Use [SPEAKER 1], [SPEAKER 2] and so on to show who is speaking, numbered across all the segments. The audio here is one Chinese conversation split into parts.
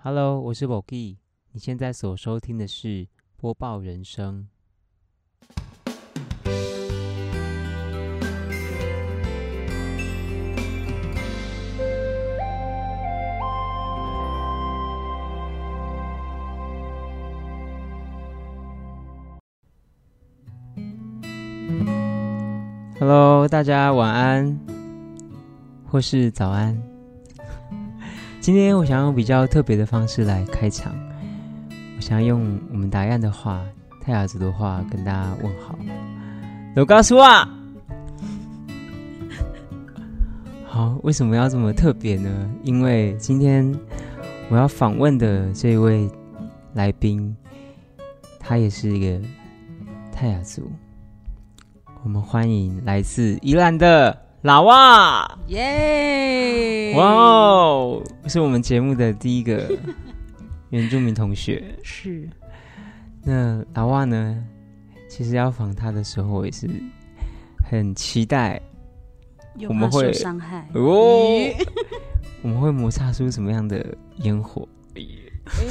[SPEAKER 1] Hello，我是 b o g i 你现在所收听的是播报人生。Hello，大家晚安，或是早安。今天我想用比较特别的方式来开场，我想用我们答案的话、泰雅族的话跟大家问好。我告诉啊，好，为什么要这么特别呢？因为今天我要访问的这位来宾，他也是一个泰雅族。我们欢迎来自宜兰的老哇，
[SPEAKER 2] 耶！
[SPEAKER 1] 哇哦，是我们节目的第一个 原住民同学。
[SPEAKER 2] 是，
[SPEAKER 1] 那老哇呢？其实要访他的时候，我也是很期待我们会
[SPEAKER 2] 伤害
[SPEAKER 1] 哦，我们会摩擦出什么样的烟火。
[SPEAKER 2] 哎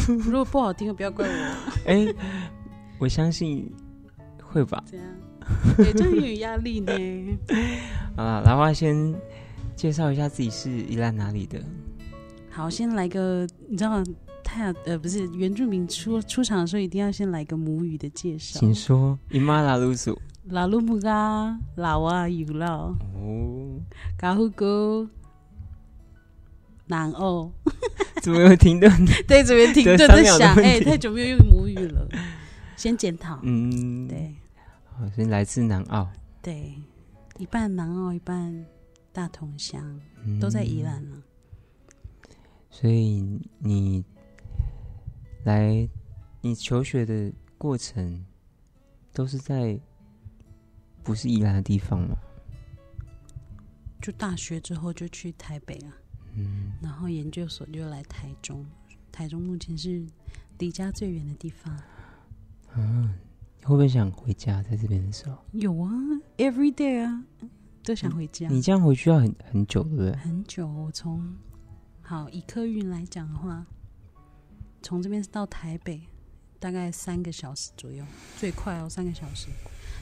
[SPEAKER 2] 如果不好听，不要怪我。
[SPEAKER 1] 哎，我相信会吧。
[SPEAKER 2] 这样，对，就很有压力呢。
[SPEAKER 1] 啊，然后先介绍一下自己是宜兰哪里的。
[SPEAKER 2] 好，先来个，你知道泰雅呃不是原住民出出场的时候，一定要先来个母语的介绍。
[SPEAKER 1] 请说，伊玛拉鲁苏。
[SPEAKER 2] 拉鲁木嘎拉瓦尤拉
[SPEAKER 1] 哦，
[SPEAKER 2] 嘎呼哥南欧，
[SPEAKER 1] 怎么有停顿？
[SPEAKER 2] 对，这边停顿在想，哎，太久没有用母语了，先检讨。
[SPEAKER 1] 嗯，
[SPEAKER 2] 对
[SPEAKER 1] 好，所以来自南澳，
[SPEAKER 2] 对，一半南澳，一半大同乡，
[SPEAKER 1] 嗯
[SPEAKER 2] 都在宜兰了。
[SPEAKER 1] 所以你来，你求学的过程都是在不是宜兰的地方吗？
[SPEAKER 2] 就大学之后就去台北啊，
[SPEAKER 1] 嗯，
[SPEAKER 2] 然后研究所就来台中。台中目前是离家最远的地方。
[SPEAKER 1] 啊，你会不会想回家？在这边的时候，
[SPEAKER 2] 有啊，every day 啊，都想回家。
[SPEAKER 1] 你这样回去要很很久，对不对？
[SPEAKER 2] 很久，我从好以客运来讲的话，从这边到台北大概三个小时左右，最快哦三个小时。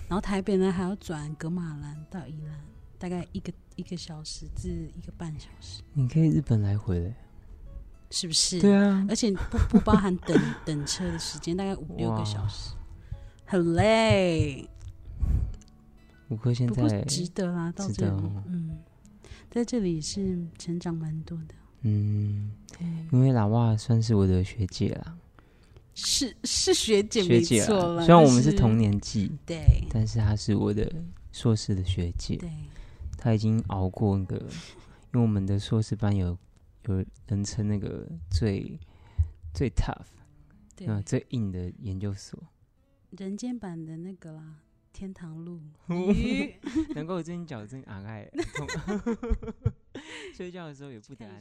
[SPEAKER 2] 然后台北呢还要转格马兰到宜兰，大概一个一个小时至一个半小时，
[SPEAKER 1] 你可以日本来回嘞。
[SPEAKER 2] 是不是？
[SPEAKER 1] 对啊，
[SPEAKER 2] 而且不不包含等 等车的时间，大概五六
[SPEAKER 1] 哇
[SPEAKER 2] 个小时，很累。不过
[SPEAKER 1] 在，
[SPEAKER 2] 值得啦，到这里，
[SPEAKER 1] 值得哦。
[SPEAKER 2] 嗯，在这里是成长蛮多的。
[SPEAKER 1] 嗯，
[SPEAKER 2] 对，
[SPEAKER 1] 因为老哇算是我的学姐啦，
[SPEAKER 2] 是是学姐
[SPEAKER 1] 学姐。
[SPEAKER 2] 错了，
[SPEAKER 1] 虽然我们
[SPEAKER 2] 是
[SPEAKER 1] 同，年纪，
[SPEAKER 2] 对。
[SPEAKER 1] 但是她是我的硕士的学姐。
[SPEAKER 2] 对，
[SPEAKER 1] 她已经熬过那个，因为我们的硕士班有有人称那个最最 tough
[SPEAKER 2] 对，
[SPEAKER 1] 啊、最硬的研究所，
[SPEAKER 2] 人间版的那个啦，天堂路，
[SPEAKER 1] 难怪我最近脚真昂爱痛，睡觉的时候也不得安。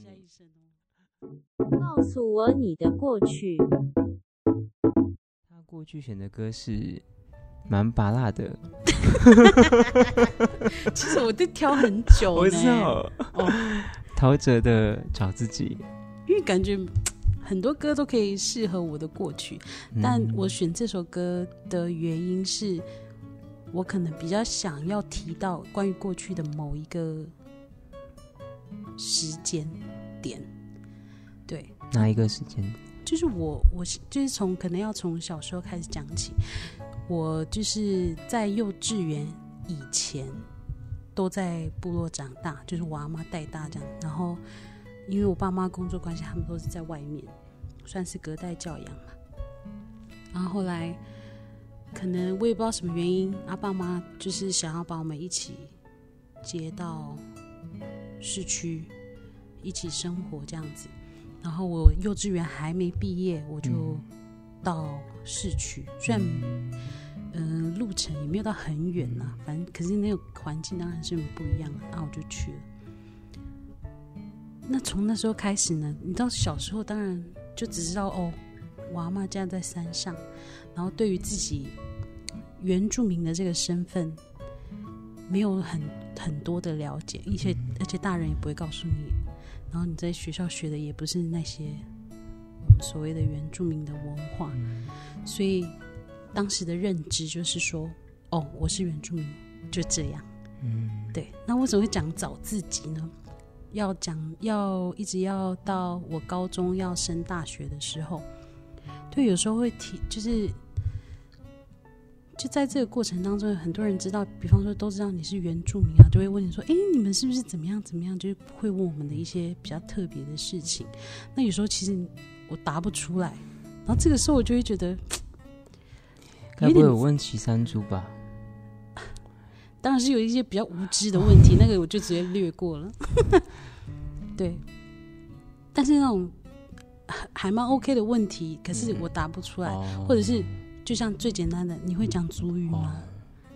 [SPEAKER 3] 告诉我你的过去。
[SPEAKER 1] 他过去选的歌是蛮拔辣的，
[SPEAKER 2] 其实我都挑很久呢，
[SPEAKER 1] 我知道，
[SPEAKER 2] 哦，
[SPEAKER 1] 陶喆的找自己，
[SPEAKER 2] 因为感觉很多歌都可以适合我的过去，但
[SPEAKER 1] 嗯
[SPEAKER 2] 我选这首歌的原因是，我可能比较想要提到关于过去的某一个时间点，对，
[SPEAKER 1] 哪一个时间？
[SPEAKER 2] 就是我，我是就是从可能要从小时候开始讲起。我就是在幼稚园以前都在部落长大，就是我阿妈带大这样。然后因为我爸妈工作关系，他们都是在外面，算是隔代教养嘛。然后后来可能我也不知道什么原因，阿爸妈就是想要把我们一起接到市区一起生活这样子。然后我幼稚园还没毕业，我就
[SPEAKER 1] 嗯
[SPEAKER 2] 到市区，虽然嗯、呃路程也没有到很远呐、反正可是那个环境当然是不一样的，然后我就去了。那从那时候开始呢，你知道小时候当然就只知道哦，我阿妈家在山上，然后对于自己原住民的这个身份没有很很多的了解，而且而且大人也不会告诉你，然后你在学校学的也不是那些我所谓的原住民的文化，所以当时的认知就是说，哦，我是原住民，就这样。
[SPEAKER 1] 嗯，
[SPEAKER 2] 对，那为什么会讲找自己呢？要讲要一直要到我高中要升大学的时候，对，有时候会提，就是就在这个过程当中，很多人知道，比方说都知道你是原住民啊，就会问你说：“哎，你们是不是怎么样怎么样？”就是会问我们的一些比较特别的事情。那有时候其实我答不出来，然后这个时候我就会觉得，
[SPEAKER 1] 该不会有问岐山猪吧？
[SPEAKER 2] 当然是有一些比较无知的问题，那个我就直接略过了。对，但是那种还还蛮 OK 的问题，可是我答不出来，
[SPEAKER 1] 哦
[SPEAKER 2] 或者是就像最简单的，你会讲主语吗？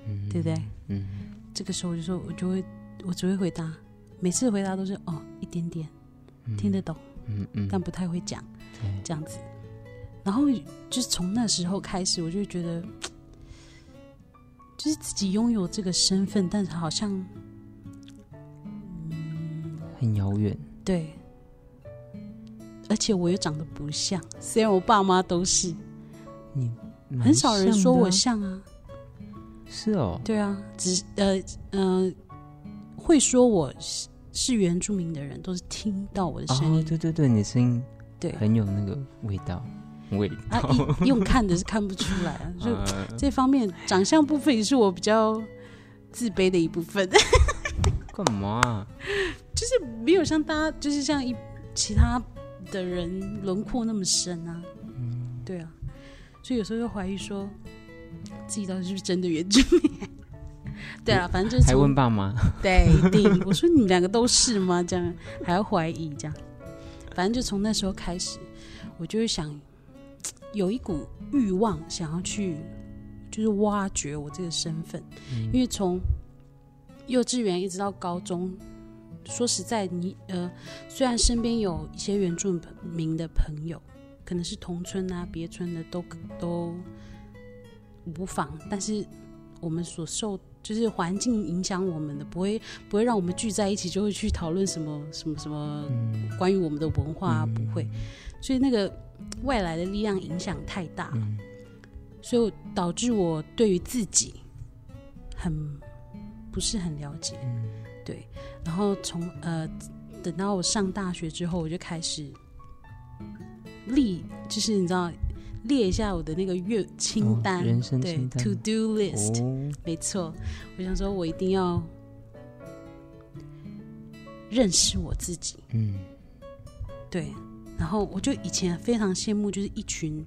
[SPEAKER 1] 嗯
[SPEAKER 2] 对不对？
[SPEAKER 1] 嗯
[SPEAKER 2] 这个时候我就说，我就会我只会回答，每次回答都是哦一点点听得懂，
[SPEAKER 1] 嗯嗯，
[SPEAKER 2] 但不太会讲
[SPEAKER 1] 对
[SPEAKER 2] 这样子。然后就是从那时候开始，我就觉得，就是自己拥有这个身份，但是好像
[SPEAKER 1] 很遥远。
[SPEAKER 2] 对，而且我又长得不像，虽然我爸妈都是，
[SPEAKER 1] 你蛮
[SPEAKER 2] 很少人说我
[SPEAKER 1] 像
[SPEAKER 2] 像啊。
[SPEAKER 1] 是哦，
[SPEAKER 2] 对啊，只是呃呃，会说我是是原住民的人，都是听到我的声
[SPEAKER 1] 哦
[SPEAKER 2] 音，，
[SPEAKER 1] 对对对，你的声音
[SPEAKER 2] 对。
[SPEAKER 1] 很有那个味道，味
[SPEAKER 2] 啊用看的是看不出来啊，就
[SPEAKER 1] 呃
[SPEAKER 2] 这方面长相部分也是我比较自卑的一部分，
[SPEAKER 1] 干嘛啊？
[SPEAKER 2] 就是没有像大家，就是像一其他的人轮廓那么深啊，
[SPEAKER 1] 嗯
[SPEAKER 2] 对啊，所以有时候就怀疑说自己到底是不是真的原住民。对啊，反正就是
[SPEAKER 1] 还
[SPEAKER 2] 从
[SPEAKER 1] 问爸妈？
[SPEAKER 2] 对，一定。我说你们两个都是吗？这样还要怀疑这样，反正就从那时候开始，我就会想有一股欲望，想要去就是挖掘我这个身份，
[SPEAKER 1] 嗯。
[SPEAKER 2] 因为从幼稚园一直到高中，说实在，你呃，虽然身边有一些原住民的朋友，可能是同村啊、别村的都都无妨，但是我们所受就是环境影响我们的，不会 不会让我们聚在一起就会去讨论什么什么什么
[SPEAKER 1] 嗯。
[SPEAKER 2] 关于我们的文化、啊，
[SPEAKER 1] 嗯。
[SPEAKER 2] 不会，所以那个外来的力量影响太大了。
[SPEAKER 1] 嗯
[SPEAKER 2] 所以导致我对于自己很不是很了解，
[SPEAKER 1] 嗯
[SPEAKER 2] 对。然后从呃等到我上大学之后，我就开始立，就是你知道列一下我的那个月清单，
[SPEAKER 1] 哦人生
[SPEAKER 2] 对
[SPEAKER 1] 清单
[SPEAKER 2] to do list，、
[SPEAKER 1] 哦，
[SPEAKER 2] 没错。我想说，我一定要认识我自己，
[SPEAKER 1] 嗯，
[SPEAKER 2] 对。然后我就以前非常羡慕，就是一群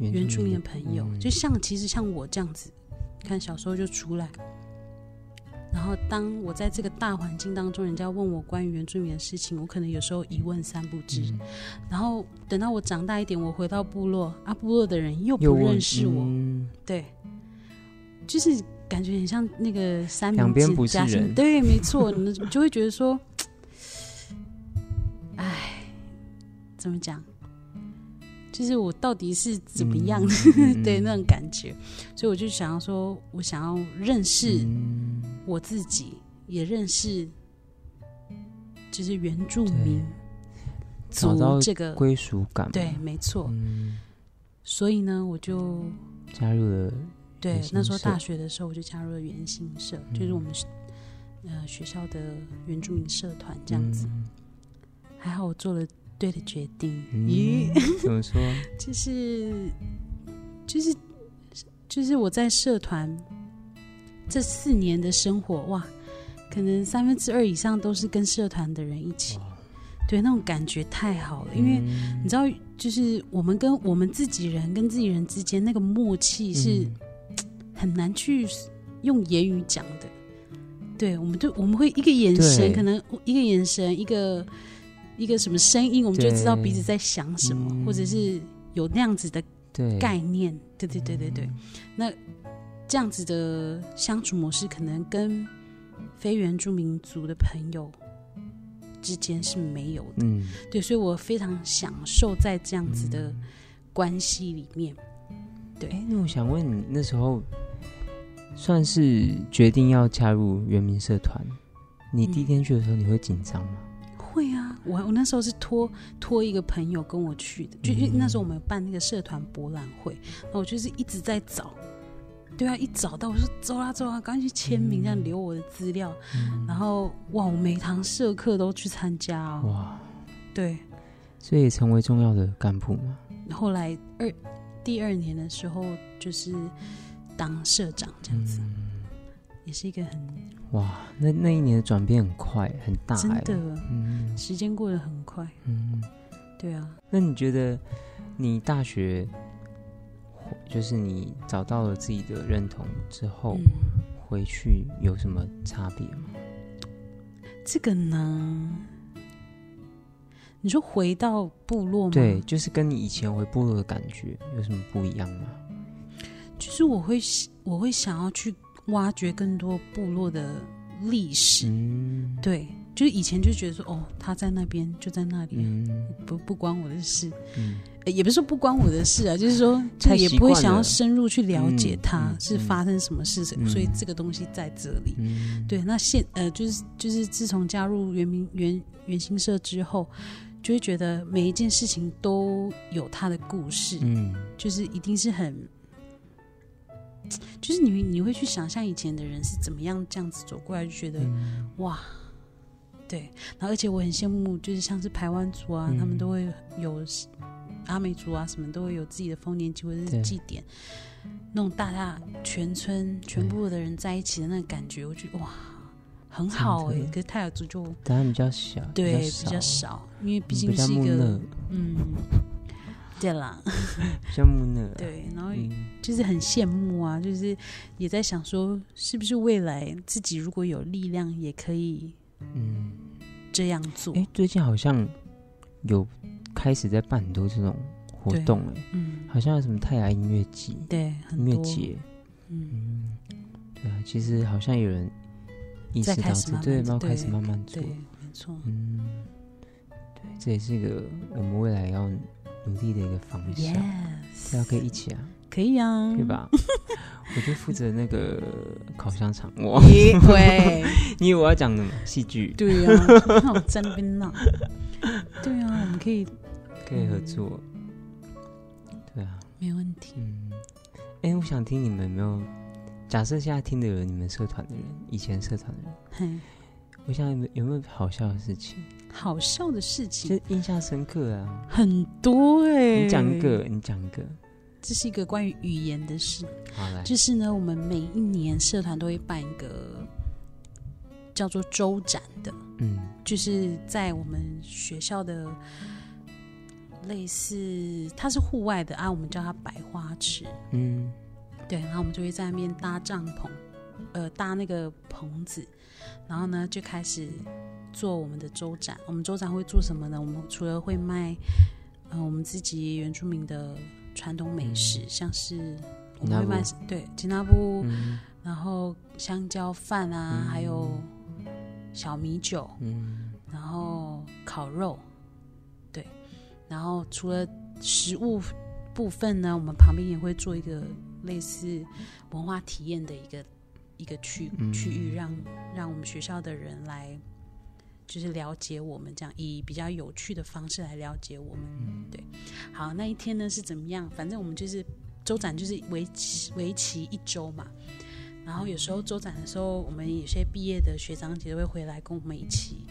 [SPEAKER 2] 原住民的朋友，
[SPEAKER 1] 嗯。
[SPEAKER 2] 就像其实像我这样子，看小时候就出来，然后当我在这个大环境当中，人家问我关于原住民的事情，我可能有时候一问三不知。
[SPEAKER 1] 嗯。
[SPEAKER 2] 然后等到我长大一点，我回到部落，啊，部落的人又不认识我，
[SPEAKER 1] 嗯。
[SPEAKER 2] 对，就是感觉很像那个三明治夹心
[SPEAKER 1] 人。
[SPEAKER 2] 对，没错，你你就会觉得说，哎，怎么讲？就是我到底是怎么样？
[SPEAKER 1] 嗯
[SPEAKER 2] 对那种感觉，所以我就想要说，我想要认识
[SPEAKER 1] 嗯。
[SPEAKER 2] 我自己，也认识就是原住民族这个
[SPEAKER 1] 归属感，
[SPEAKER 2] 对，，没错。
[SPEAKER 1] 嗯，
[SPEAKER 2] 所以呢，我就
[SPEAKER 1] 加入了
[SPEAKER 2] 对那时候大学的时候，我就加入了原新社，就是
[SPEAKER 1] 嗯
[SPEAKER 2] 我们是呃学校的原住民社团这样子。
[SPEAKER 1] 嗯。
[SPEAKER 2] 还好我做了对的决定，
[SPEAKER 1] 嗯
[SPEAKER 2] 咦，
[SPEAKER 1] 怎么说？
[SPEAKER 2] 就是就是就是我在社团这四年的生活，哇，可能三分之二以上都是跟社团的人一起，对，那种感觉太好了，因为。
[SPEAKER 1] 嗯
[SPEAKER 2] 你知道，就是我们跟我们自己人跟自己人之间那个默契是
[SPEAKER 1] 嗯
[SPEAKER 2] 很难去用言语讲的。对，我们就我们会一个眼神，可能一个眼神，一个一个什么声音，我们就知道彼此在想什么，
[SPEAKER 1] 嗯
[SPEAKER 2] 或者是有那样子的
[SPEAKER 1] 对
[SPEAKER 2] 概念。对对对对对，
[SPEAKER 1] 嗯
[SPEAKER 2] 那这样子的相处模式，可能跟非原住民族的朋友之间是没有的。
[SPEAKER 1] 嗯，
[SPEAKER 2] 对，所以我非常享受在这样子的关系里面。对
[SPEAKER 1] 哎，那我想问你，那时候算是决定要加入原民社团，你
[SPEAKER 2] 嗯
[SPEAKER 1] 第一天去的时候，你会紧张吗？
[SPEAKER 2] 会啊，我我那时候是托托一个朋友跟我去的，就因为那时候我们有办那个社团博览会，然后我就是一直在找，对啊，一找到我说走啊走啊，赶紧去签名，这样留我的资料，然后哇，我每堂社课都去参加哦，
[SPEAKER 1] 哇，
[SPEAKER 2] 对，
[SPEAKER 1] 所以成为重要的干部嘛。
[SPEAKER 2] 后来二第二年的时候就是当社长这样子，也是一个很
[SPEAKER 1] 哇，那那一年的转变很快很大、欸，
[SPEAKER 2] 真的
[SPEAKER 1] 嗯
[SPEAKER 2] 时间过得很快，
[SPEAKER 1] 嗯。
[SPEAKER 2] 对啊，
[SPEAKER 1] 那你觉得你大学就是你找到了自己的认同之后，
[SPEAKER 2] 嗯，
[SPEAKER 1] 回去有什么差别吗？
[SPEAKER 2] 这个呢，你说回到部落吗？
[SPEAKER 1] 对，，就是跟你以前回部落的感觉有什么不一样吗？
[SPEAKER 2] 就是我会我会想要去挖掘更多部落的历史，
[SPEAKER 1] 嗯。
[SPEAKER 2] 对，就是以前就觉得说，哦，他在那边就在那里，
[SPEAKER 1] 嗯。
[SPEAKER 2] 不不关我的事，也不是说不关我的事啊，就是说，就也不会想要深入去了解
[SPEAKER 1] 嗯
[SPEAKER 2] 它
[SPEAKER 1] 嗯
[SPEAKER 2] 是发生什么事，
[SPEAKER 1] 嗯。
[SPEAKER 2] 所以这个东西在这里。
[SPEAKER 1] 嗯，
[SPEAKER 2] 对，那现呃，就是就是自从加入原民原原新社之后，就会觉得每一件事情都有它的故事，
[SPEAKER 1] 嗯。
[SPEAKER 2] 就是一定是很，就是你你会去想象以前的人是怎么样这样子走过来，就觉得、
[SPEAKER 1] 嗯。
[SPEAKER 2] 哇，对，然后而且我很羡慕，就是像是台湾族啊，他们
[SPEAKER 1] 嗯。
[SPEAKER 2] 都会有阿美族啊，什么都会有自己的丰年祭或者是祭典，那种大大全村全部的人在一起的那个感觉，我觉得哇，很好哎、可是泰雅族就
[SPEAKER 1] 当然比较小，
[SPEAKER 2] 对
[SPEAKER 1] 比
[SPEAKER 2] 比较少，因为毕竟是一个，嗯，对啦，
[SPEAKER 1] 比较木讷，，
[SPEAKER 2] 对，然后
[SPEAKER 1] 嗯。
[SPEAKER 2] 就是很羡慕啊，就是也在想说，是不是未来自己如果有力量，也可以
[SPEAKER 1] 嗯，
[SPEAKER 2] 这样做。
[SPEAKER 1] 哎，最近好像有开始在办很多这种活
[SPEAKER 2] 对
[SPEAKER 1] 动，哎，
[SPEAKER 2] 嗯，
[SPEAKER 1] 好像有什么太阳音乐季、
[SPEAKER 2] 对，
[SPEAKER 1] 音乐
[SPEAKER 2] 多，
[SPEAKER 1] 节，
[SPEAKER 2] 嗯，
[SPEAKER 1] 嗯，对啊，其实好像有人意识
[SPEAKER 2] 在开
[SPEAKER 1] 到这，对，然后开始慢慢做。
[SPEAKER 2] 对，，没错，
[SPEAKER 1] 嗯，对，这也是一个我们未来要努力的一个方向，对啊
[SPEAKER 2] ，，yes，
[SPEAKER 1] 可以一起啊，
[SPEAKER 2] 可以啊，
[SPEAKER 1] 对？吧？我就负责那个烤香肠，哇，
[SPEAKER 2] 也对，
[SPEAKER 1] 你以为我要讲什么？戏剧？
[SPEAKER 2] 对啊，那我在那边闹，对啊，我们可以
[SPEAKER 1] 可以合作，对啊，
[SPEAKER 2] 没问题。
[SPEAKER 1] 嗯，哎，我想听你们有没有？假设现在听的有你们社团的人，以前社团的人，
[SPEAKER 2] 嘿，
[SPEAKER 1] 我想有没有好笑的事情，
[SPEAKER 2] 好笑的事情。
[SPEAKER 1] 就
[SPEAKER 2] 情
[SPEAKER 1] 印象深刻啊？
[SPEAKER 2] 很多哎，
[SPEAKER 1] 你讲一个，，你讲一个，
[SPEAKER 2] 这是一个关于语言的事。
[SPEAKER 1] 好来，
[SPEAKER 2] 就是呢，我们每一年社团都会办一个叫做周展的，
[SPEAKER 1] 嗯。
[SPEAKER 2] 就是在我们学校的类似，它是户外的啊，我们叫它百花池。
[SPEAKER 1] 嗯。
[SPEAKER 2] 对，然后我们就会在那边搭帐篷，呃，搭那个棚子，然后呢就开始做我们的周展。我们周展会做什么呢？我们除了会卖，呃，我们自己原住民的传统美食，像是我们会卖对吉纳布，
[SPEAKER 1] 嗯
[SPEAKER 2] 然后香蕉饭啊，
[SPEAKER 1] 嗯
[SPEAKER 2] 还有小米酒，
[SPEAKER 1] 嗯
[SPEAKER 2] 然后烤肉，对，然后除了食物部分呢，我们旁边也会做一个类似文化体验的一个一个区
[SPEAKER 1] 嗯
[SPEAKER 2] 区域，让让我们学校的人来就是了解我们，这样以比较有趣的方式来了解我们。对，好，那一天呢是怎么样？反正我们就是周展，就是为期为期一周嘛。然后有时候周展的时候，我们有些毕业的学长姐都会回来跟我们一起，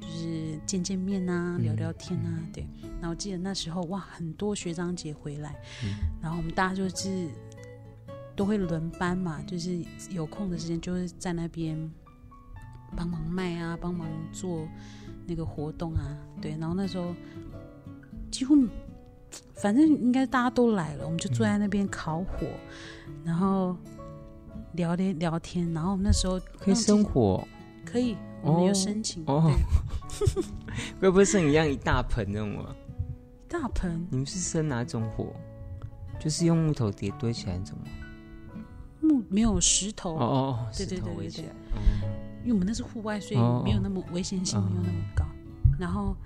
[SPEAKER 2] 就是见见面啊，
[SPEAKER 1] 嗯
[SPEAKER 2] 聊聊天啊，对。然后我记得那时候哇，很多学长姐回来，
[SPEAKER 1] 嗯
[SPEAKER 2] 然后我们大家就是都会轮班嘛，就是有空的时间就是在那边帮忙卖啊，帮忙做那个活动啊，对。然后那时候几乎反正应该大家都来了，我们就坐在那边烤火，然后聊天聊天，然后我们那时候
[SPEAKER 1] 可以生火，
[SPEAKER 2] 可以，我们有
[SPEAKER 1] 哦
[SPEAKER 2] 申请，
[SPEAKER 1] 哦
[SPEAKER 2] 对，
[SPEAKER 1] 会不会像一样一大盆那种啊？
[SPEAKER 2] 大盆
[SPEAKER 1] 你们是生哪种火？就是用木头叠堆起来那种吗？
[SPEAKER 2] 木没有石头，
[SPEAKER 1] 哦
[SPEAKER 2] 对
[SPEAKER 1] 石
[SPEAKER 2] 对对对。因为我们那是户外，所以
[SPEAKER 1] 哦
[SPEAKER 2] 没有那么危险性
[SPEAKER 1] 哦
[SPEAKER 2] 没有那么高。然后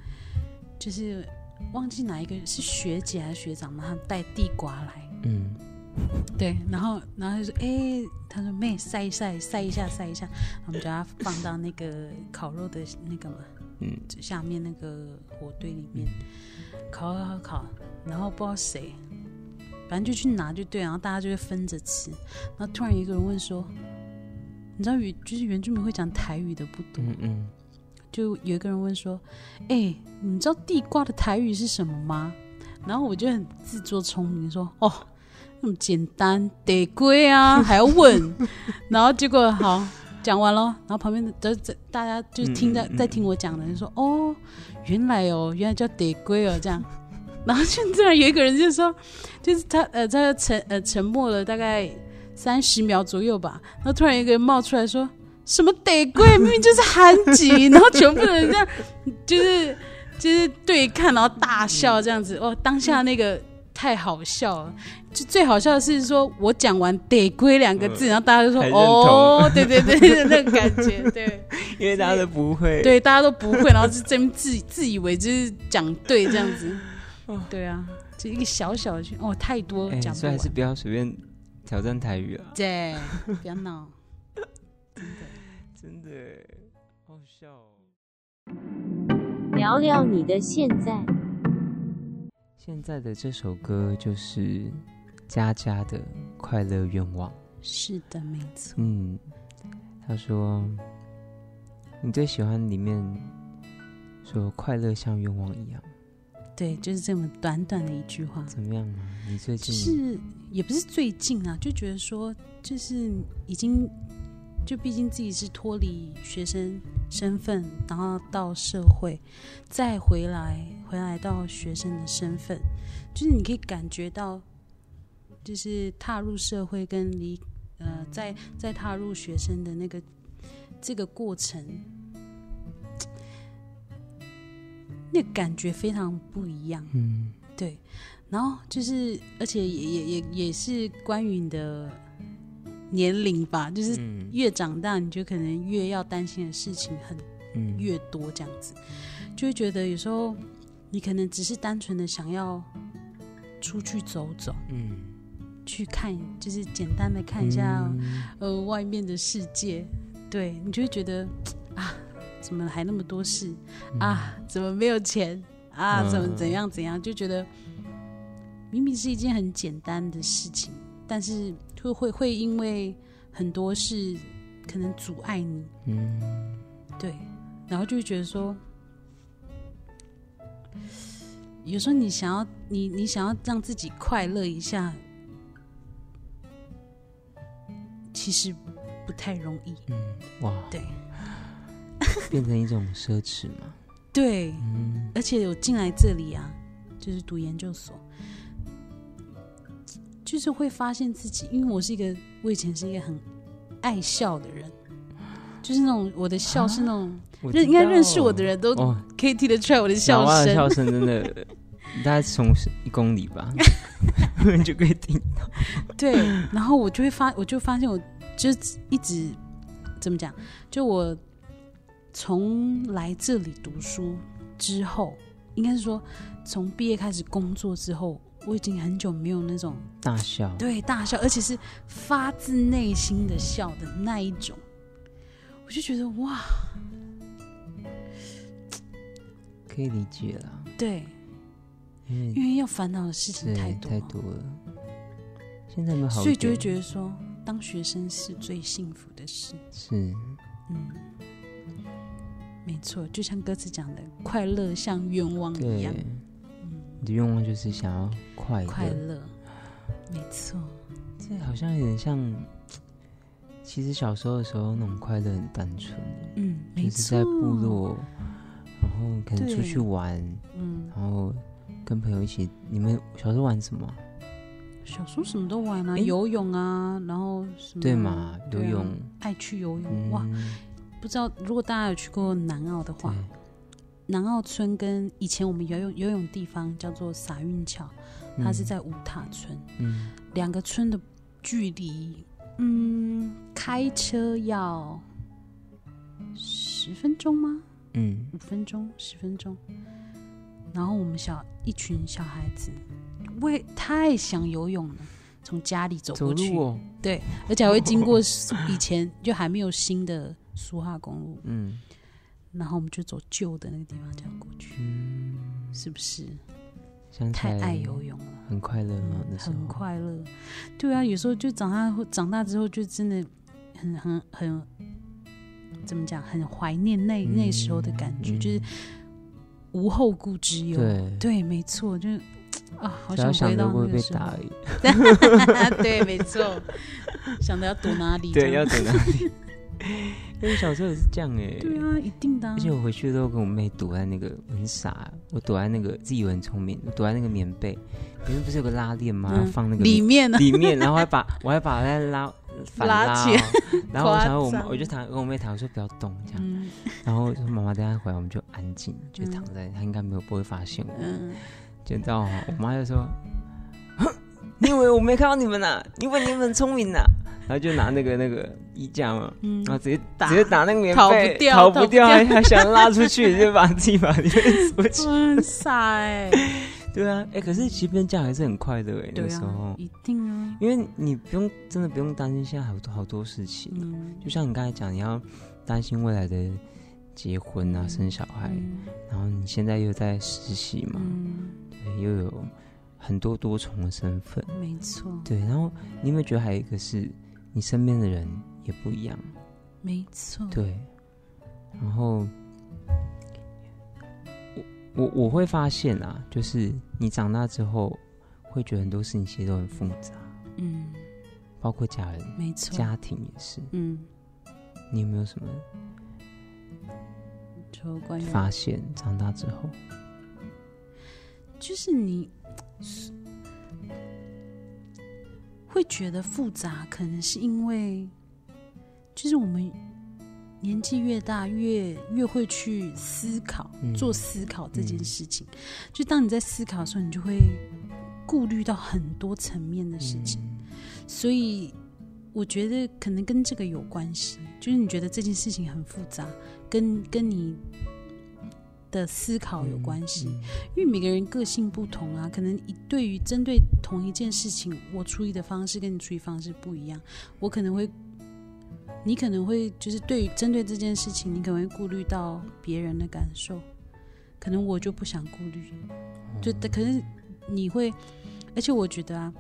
[SPEAKER 2] 就是忘记哪一个是学姐还是学长嘛，他们带地瓜来，
[SPEAKER 1] 嗯。
[SPEAKER 2] 对，然后然后就说，哎、他说妹晒一晒，晒一下，晒一下，我们就把它放到那个烤肉的那个嘛
[SPEAKER 1] 嗯。
[SPEAKER 2] 下面那个火堆里面。烤烤烤烤，然后不知道谁，反正就去拿就对，然后大家就会分着吃。然后突然有一个人问说：“你知道原就是原住民会讲台语的不多，
[SPEAKER 1] 嗯嗯，
[SPEAKER 2] 就有一个人问说：‘哎、你知道地瓜的台语是什么吗？’然后我就很自作聪明说：‘哦，那么简单，得龟啊，还要问。’然后结果好讲完了，然后旁边的大家就听在
[SPEAKER 1] 嗯嗯嗯
[SPEAKER 2] 在听我讲的人说：‘哦，原来哦，原来叫得龟哦，这样。’然后就突然有一个人就说，就是他呃，他沉呃沉默了大概三十秒左右吧，然后突然有一个人冒出来说。什么得贵，明明就是韩籍，然后全部人这样，就是就是对看，然后大笑这样子，哦，当下那个太好笑了。就最好笑的是说，我讲完“得归”两个字，然后大家就说
[SPEAKER 1] 还：“认同
[SPEAKER 2] 哦，对对对，那个感觉，对
[SPEAKER 1] 因为大家都不会，，
[SPEAKER 2] 对，大家都不会，然后就真自自以为就是讲对这样子，对啊，就一个小小的圈，哦，太多
[SPEAKER 1] 哎，
[SPEAKER 2] 讲不完
[SPEAKER 1] 所以还是，不要随便挑战台语啊，
[SPEAKER 2] 对，不要闹，真的。
[SPEAKER 1] 真的好笑哦。
[SPEAKER 3] 聊聊你的现在。
[SPEAKER 1] 现在的这首歌就是佳佳的《快乐愿望》。
[SPEAKER 2] 是的，没错。
[SPEAKER 1] 嗯，他说你最喜欢里面说快乐像愿望一样，
[SPEAKER 2] 对，就是这么短短的一句话，
[SPEAKER 1] 怎么样吗？你最近
[SPEAKER 2] 是也不是最近啊，就觉得说，就是已经，就毕竟自己是脱离学生身份，然后到社会，再回来，回来到学生的身份，就是你可以感觉到，就是踏入社会跟离呃，在在踏入学生的那个这个过程。那个感觉非常不一样，
[SPEAKER 1] 嗯。
[SPEAKER 2] 对，然后就是，而且也也也也是关于你的年龄吧，就是
[SPEAKER 1] 嗯。
[SPEAKER 2] 越长大，你就可能越要担心的事情很
[SPEAKER 1] 嗯。
[SPEAKER 2] 越多，这样子，就会觉得有时候你可能只是单纯的想要出去走走，
[SPEAKER 1] 嗯。
[SPEAKER 2] 去看，就是简单的看一下、
[SPEAKER 1] 嗯。
[SPEAKER 2] 呃外面的世界，对你就会觉得啊，怎么还那么多事啊？怎么没有钱啊？
[SPEAKER 1] 嗯
[SPEAKER 2] 怎么怎样怎样？就觉得明明是一件很简单的事情，但是会会会因为很多事可能阻碍你，
[SPEAKER 1] 嗯
[SPEAKER 2] 对，然后就会觉得说，有时候你想要你你想要让自己快乐一下，其实不太容易。
[SPEAKER 1] 嗯，哇，
[SPEAKER 2] 对
[SPEAKER 1] 变成一种奢侈嘛，
[SPEAKER 2] 对，
[SPEAKER 1] 嗯。
[SPEAKER 2] 而且我进来这里啊，就是读研究所，就是会发现自己，因为我是一个，我以前是一个很爱笑的人，就是那种我的笑是那种认、应该认识我的人都
[SPEAKER 1] 哦，
[SPEAKER 2] 可以听得出来我的笑声。
[SPEAKER 1] 笑声真的 大概从一公里吧，就可以听到，
[SPEAKER 2] 对，然后我就会发，我就发现我就一直怎么讲，就我从来这里读书之后，应该是说从毕业开始工作之后，我已经很久没有那种
[SPEAKER 1] 大笑，
[SPEAKER 2] 对大笑，而且是发自内心的笑的那一种，我就觉得哇，
[SPEAKER 1] 可以理解了，
[SPEAKER 2] 对，
[SPEAKER 1] 因为
[SPEAKER 2] 因为要烦恼的事情太多，
[SPEAKER 1] 太多了。现在有没有好？
[SPEAKER 2] 所以就会觉得说，当学生是最幸福的事。
[SPEAKER 1] 是，
[SPEAKER 2] 嗯，没错，就像歌词讲的，快乐像愿望一
[SPEAKER 1] 对。
[SPEAKER 2] 样，，
[SPEAKER 1] 你的愿望就是想要快乐，
[SPEAKER 2] 快乐，没错，
[SPEAKER 1] 这好像有点像，其实小时候的时候那种快乐很单纯，
[SPEAKER 2] 嗯，没
[SPEAKER 1] 就是
[SPEAKER 2] 错，
[SPEAKER 1] 在部，落，然后可能出去玩，
[SPEAKER 2] 嗯，
[SPEAKER 1] 然后跟朋友一起。你们小时候玩什么？
[SPEAKER 2] 小时候什么都玩啊，
[SPEAKER 1] 诶？
[SPEAKER 2] 游泳啊，然后什么，
[SPEAKER 1] 对嘛，游泳，
[SPEAKER 2] 爱去游泳，
[SPEAKER 1] 嗯，
[SPEAKER 2] 哇，不知道如果大家有去过南澳的话
[SPEAKER 1] 对，，
[SPEAKER 2] 南澳村跟以前我们游泳游泳地方叫做洒运桥，它是
[SPEAKER 1] 嗯
[SPEAKER 2] 在五塔村，
[SPEAKER 1] 嗯。
[SPEAKER 2] 两个村的距离，嗯，开车要十分钟吗？
[SPEAKER 1] 嗯。
[SPEAKER 2] 五分钟、十分钟。然后我们小一群小孩子，为太想游泳了，从家里走
[SPEAKER 1] 走
[SPEAKER 2] 过去，
[SPEAKER 1] 哦，
[SPEAKER 2] 对，而且还会经过 以前就还没有新的苏哈公路，
[SPEAKER 1] 嗯
[SPEAKER 2] 然后我们就走旧的那个地方这样过去，
[SPEAKER 1] 嗯，
[SPEAKER 2] 是不是？太爱游泳了。
[SPEAKER 1] 很快乐
[SPEAKER 2] 很快乐。对啊，有时候就长大后，长大之后就真的很很很怎么讲，很怀念那、那时候的感觉，
[SPEAKER 1] 嗯
[SPEAKER 2] 就是无后顾之忧。
[SPEAKER 1] 对
[SPEAKER 2] 对，没错，就是啊，好
[SPEAKER 1] 想
[SPEAKER 2] 回到那个时候。对，没错，想着要躲哪里？
[SPEAKER 1] 对，要躲哪里？因为小时候也是这样哎、
[SPEAKER 2] 对啊，一定的啊、
[SPEAKER 1] 而且我回去都跟我妹躲在那个，我很傻，我躲在那个自己以为很聪明，我躲在那个棉被，里面不是有个拉链吗？
[SPEAKER 2] 嗯。
[SPEAKER 1] 放那个
[SPEAKER 2] 里面呢，
[SPEAKER 1] 里面，然后还把我还把它拉反
[SPEAKER 2] 拉
[SPEAKER 1] 然后我想说我我就躺跟我妹躺，我说不要动这样，
[SPEAKER 2] 嗯。
[SPEAKER 1] 然后说妈妈等一下回来我们就安静，就躺在，她应该没有不会发现我，
[SPEAKER 2] 嗯，
[SPEAKER 1] 就你知道？我妈就说，哼你以为我没看到你们呐、你以为你们很聪明呐、然后就拿那个那个衣架嘛，
[SPEAKER 2] 嗯。
[SPEAKER 1] 然后直接
[SPEAKER 2] 打。
[SPEAKER 1] 直接打那个棉
[SPEAKER 2] 逃
[SPEAKER 1] 被，逃不掉，
[SPEAKER 2] 逃不掉。
[SPEAKER 1] 还还想拉出去，就把自己把里面锁起来。
[SPEAKER 2] 很傻哎、
[SPEAKER 1] 对啊，哎、可是其实这样还是很快乐哎，那个时候。
[SPEAKER 2] 啊，，一定啊，
[SPEAKER 1] 因为你不用真的不用担心现在好多好多事情，
[SPEAKER 2] 嗯，
[SPEAKER 1] 就像你刚才讲，你要担心未来的结婚啊、
[SPEAKER 2] 嗯。
[SPEAKER 1] 生小孩，
[SPEAKER 2] 嗯
[SPEAKER 1] 然后你现在又在实习嘛，
[SPEAKER 2] 嗯，
[SPEAKER 1] 对，又有很多多重的身份，
[SPEAKER 2] 没错，
[SPEAKER 1] 对，然后你有没有觉得还有一个是你身边的人也不一样？
[SPEAKER 2] 没错，
[SPEAKER 1] 对，然后我我我会发现啊，就是你长大之后会觉得很多事情其实都很复杂，
[SPEAKER 2] 嗯，
[SPEAKER 1] 包括家人、
[SPEAKER 2] 没错，
[SPEAKER 1] 家庭也是。
[SPEAKER 2] 嗯，
[SPEAKER 1] 你有没有什么
[SPEAKER 2] 就关于
[SPEAKER 1] 发现？长大之后，
[SPEAKER 2] 就是你会觉得复杂，可能是因为就是我们年纪越大，越越会去思考，
[SPEAKER 1] 嗯
[SPEAKER 2] 做思考这件事情。就当你在思考的时候，你就会顾虑到很多层面的事情。
[SPEAKER 1] 嗯
[SPEAKER 2] 所以我觉得可能跟这个有关系，就是你觉得这件事情很复杂，跟跟你的思考有关系。
[SPEAKER 1] 嗯
[SPEAKER 2] 因为每个人个性不同啊，可能一对于针对同一件事情，我处理的方式跟你处理方式不一样。我可能会，你可能会就是对于针对这件事情，你可能会顾虑到别人的感受，可能我就不想顾虑，就可是你会，而且我觉得啊，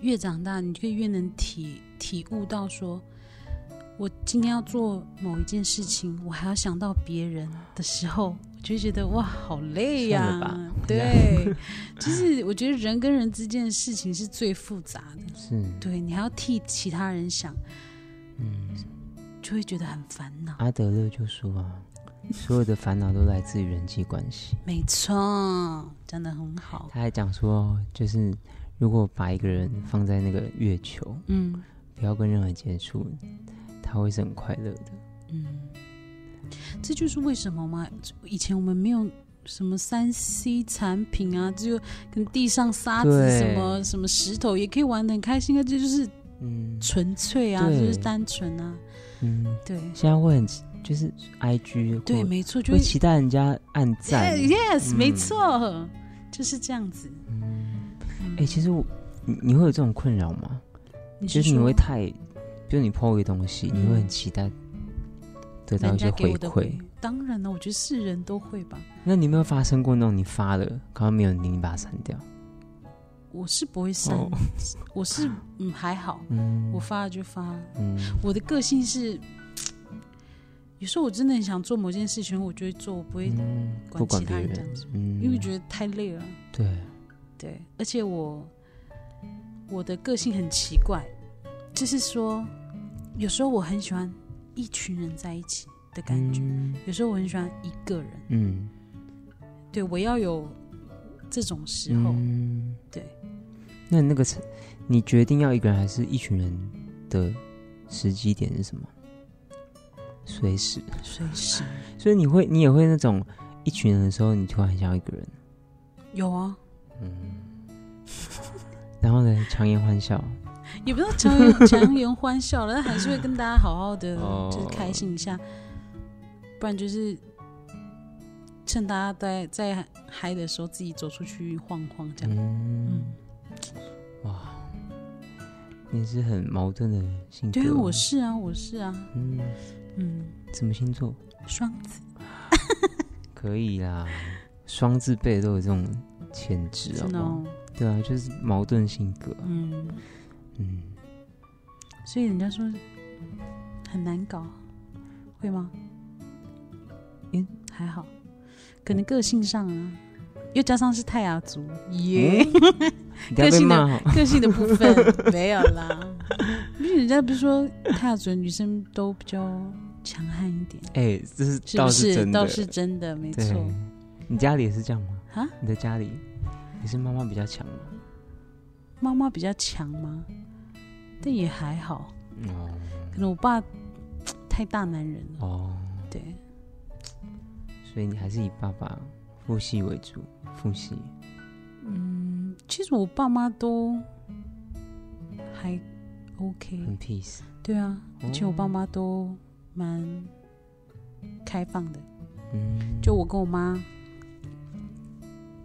[SPEAKER 2] 越长大，你就越能体体悟到说。我今天要做某一件事情，我还要想到别人的时候，我就觉得哇，好累呀、对，就是我觉得人跟人之间的事情是最复杂的，
[SPEAKER 1] 是，
[SPEAKER 2] 对你还要替其他人想，
[SPEAKER 1] 嗯，
[SPEAKER 2] 就会觉得很烦恼。
[SPEAKER 1] 阿德勒就说啊，所有的烦恼都来自于人际关系。
[SPEAKER 2] 没错，讲的很好。
[SPEAKER 1] 他还讲说，就是如果把一个人放在那个月球，
[SPEAKER 2] 嗯。
[SPEAKER 1] 不要跟任何人接触，他会是很快乐的。
[SPEAKER 2] 嗯，这就是为什么嘛，以前我们没有什么三 C 产品啊，只有跟地上沙子什么什么石头也可以玩的很开心啊，这就是
[SPEAKER 1] 嗯。
[SPEAKER 2] 纯粹啊，就是单纯啊，
[SPEAKER 1] 嗯，
[SPEAKER 2] 对。
[SPEAKER 1] 现在会很就是 I G
[SPEAKER 2] 对，没错，就
[SPEAKER 1] 会
[SPEAKER 2] 会
[SPEAKER 1] 期待人家按赞。
[SPEAKER 2] Yes，、
[SPEAKER 1] 嗯。
[SPEAKER 2] 没错，就是这样子。
[SPEAKER 1] 哎、其实我你你会有这种困扰吗？
[SPEAKER 2] 你
[SPEAKER 1] 就是是你会太，比如你 PO 一个东西，
[SPEAKER 2] 嗯
[SPEAKER 1] 你会很期待得到
[SPEAKER 2] 人
[SPEAKER 1] 一些回馈。
[SPEAKER 2] 当然了，我觉得是人都会吧。
[SPEAKER 1] 那你有没有发生过那种你发了，刚刚没有理，你把它删掉？
[SPEAKER 2] 我是不会删，
[SPEAKER 1] 哦
[SPEAKER 2] 我是嗯还好，
[SPEAKER 1] 嗯，
[SPEAKER 2] 我发了就发。
[SPEAKER 1] 嗯
[SPEAKER 2] 我的个性是，有时候我真的很想做某件事情，我就会做，我不会
[SPEAKER 1] 管
[SPEAKER 2] 管其他这样子，
[SPEAKER 1] 嗯，
[SPEAKER 2] 因为觉得太累了。
[SPEAKER 1] 对，
[SPEAKER 2] 对，而且我我的个性很奇怪，就是说，有时候我很喜欢一群人在一起的感觉，
[SPEAKER 1] 嗯。
[SPEAKER 2] 有时候我很喜欢一个人。
[SPEAKER 1] 嗯。
[SPEAKER 2] 对我要有这种时候，
[SPEAKER 1] 嗯，
[SPEAKER 2] 对。
[SPEAKER 1] 那那个是你决定要一个人还是一群人的时机点是什么？随时，
[SPEAKER 2] 随时。
[SPEAKER 1] 所以你会，你也会那种一群人的时候，你突然很想要一个人，
[SPEAKER 2] 有啊，
[SPEAKER 1] 嗯，然后呢，强颜欢笑，
[SPEAKER 2] 也不用强颜强颜欢笑了，但还是会跟大家好好的，
[SPEAKER 1] 哦。
[SPEAKER 2] 就是开心一下，不然就是趁大家在在嗨的时候，自己走出去晃晃这样。
[SPEAKER 1] 嗯。
[SPEAKER 2] 嗯，，
[SPEAKER 1] 哇，你是很矛盾的性格，
[SPEAKER 2] 对啊，我是啊，我是啊，
[SPEAKER 1] 嗯，
[SPEAKER 2] 嗯，
[SPEAKER 1] 什么星座？
[SPEAKER 2] 双子，
[SPEAKER 1] 可以啦，双字辈都有这种潜质，好不好？
[SPEAKER 2] 真的哦，
[SPEAKER 1] 对啊，就是矛盾性格。啊。
[SPEAKER 2] 嗯，
[SPEAKER 1] 嗯，
[SPEAKER 2] 所以人家说很难搞，会吗？
[SPEAKER 1] 嗯，
[SPEAKER 2] 还好，可能个性上啊，又加上是泰雅族，耶、
[SPEAKER 1] 你不要被骂哦。
[SPEAKER 2] 个性的部分 没有啦。因为人家不是说泰雅族的女生都比较强悍一点，
[SPEAKER 1] 哎，这是
[SPEAKER 2] 是不是？
[SPEAKER 1] 倒真的，
[SPEAKER 2] 倒是真的，没错。。
[SPEAKER 1] 你家里也是这样吗？
[SPEAKER 2] 啊，
[SPEAKER 1] 你的家里也是妈妈比较强吗？
[SPEAKER 2] 妈妈比较强吗？但也还好，
[SPEAKER 1] 哦。
[SPEAKER 2] 可能我爸 太大男人了。
[SPEAKER 1] 哦，
[SPEAKER 2] 对，
[SPEAKER 1] 所以你还是以爸爸父系为主，父系。
[SPEAKER 2] 嗯，其实我爸妈都还 OK，
[SPEAKER 1] 很 peace。
[SPEAKER 2] 对啊，而且我爸
[SPEAKER 1] 哦
[SPEAKER 2] 妈都蛮开放的，
[SPEAKER 1] 嗯，
[SPEAKER 2] 就我跟我妈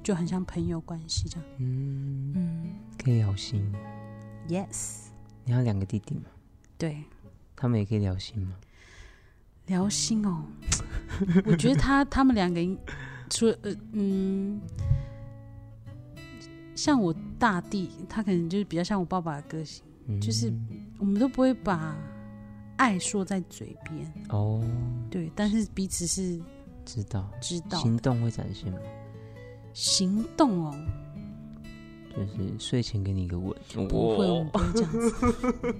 [SPEAKER 2] 就很像朋友关系这样。
[SPEAKER 1] 嗯，
[SPEAKER 2] 嗯。
[SPEAKER 1] 可以好心。
[SPEAKER 2] ，yes，
[SPEAKER 1] 你还有两个弟弟吗？
[SPEAKER 2] 对，
[SPEAKER 1] 他们也可以聊心吗？
[SPEAKER 2] 聊心哦，我觉得他他们两个除了呃嗯，像我大弟，他可能就是比较像我爸爸的个性，
[SPEAKER 1] 嗯
[SPEAKER 2] 就是我们都不会把爱说在嘴边，
[SPEAKER 1] 哦，
[SPEAKER 2] 对，但是彼此是
[SPEAKER 1] 知道，
[SPEAKER 2] 知道
[SPEAKER 1] 行动会展现吗？
[SPEAKER 2] 行动哦，
[SPEAKER 1] 就是睡前给你一个吻，
[SPEAKER 2] 不会，我们不会这样子，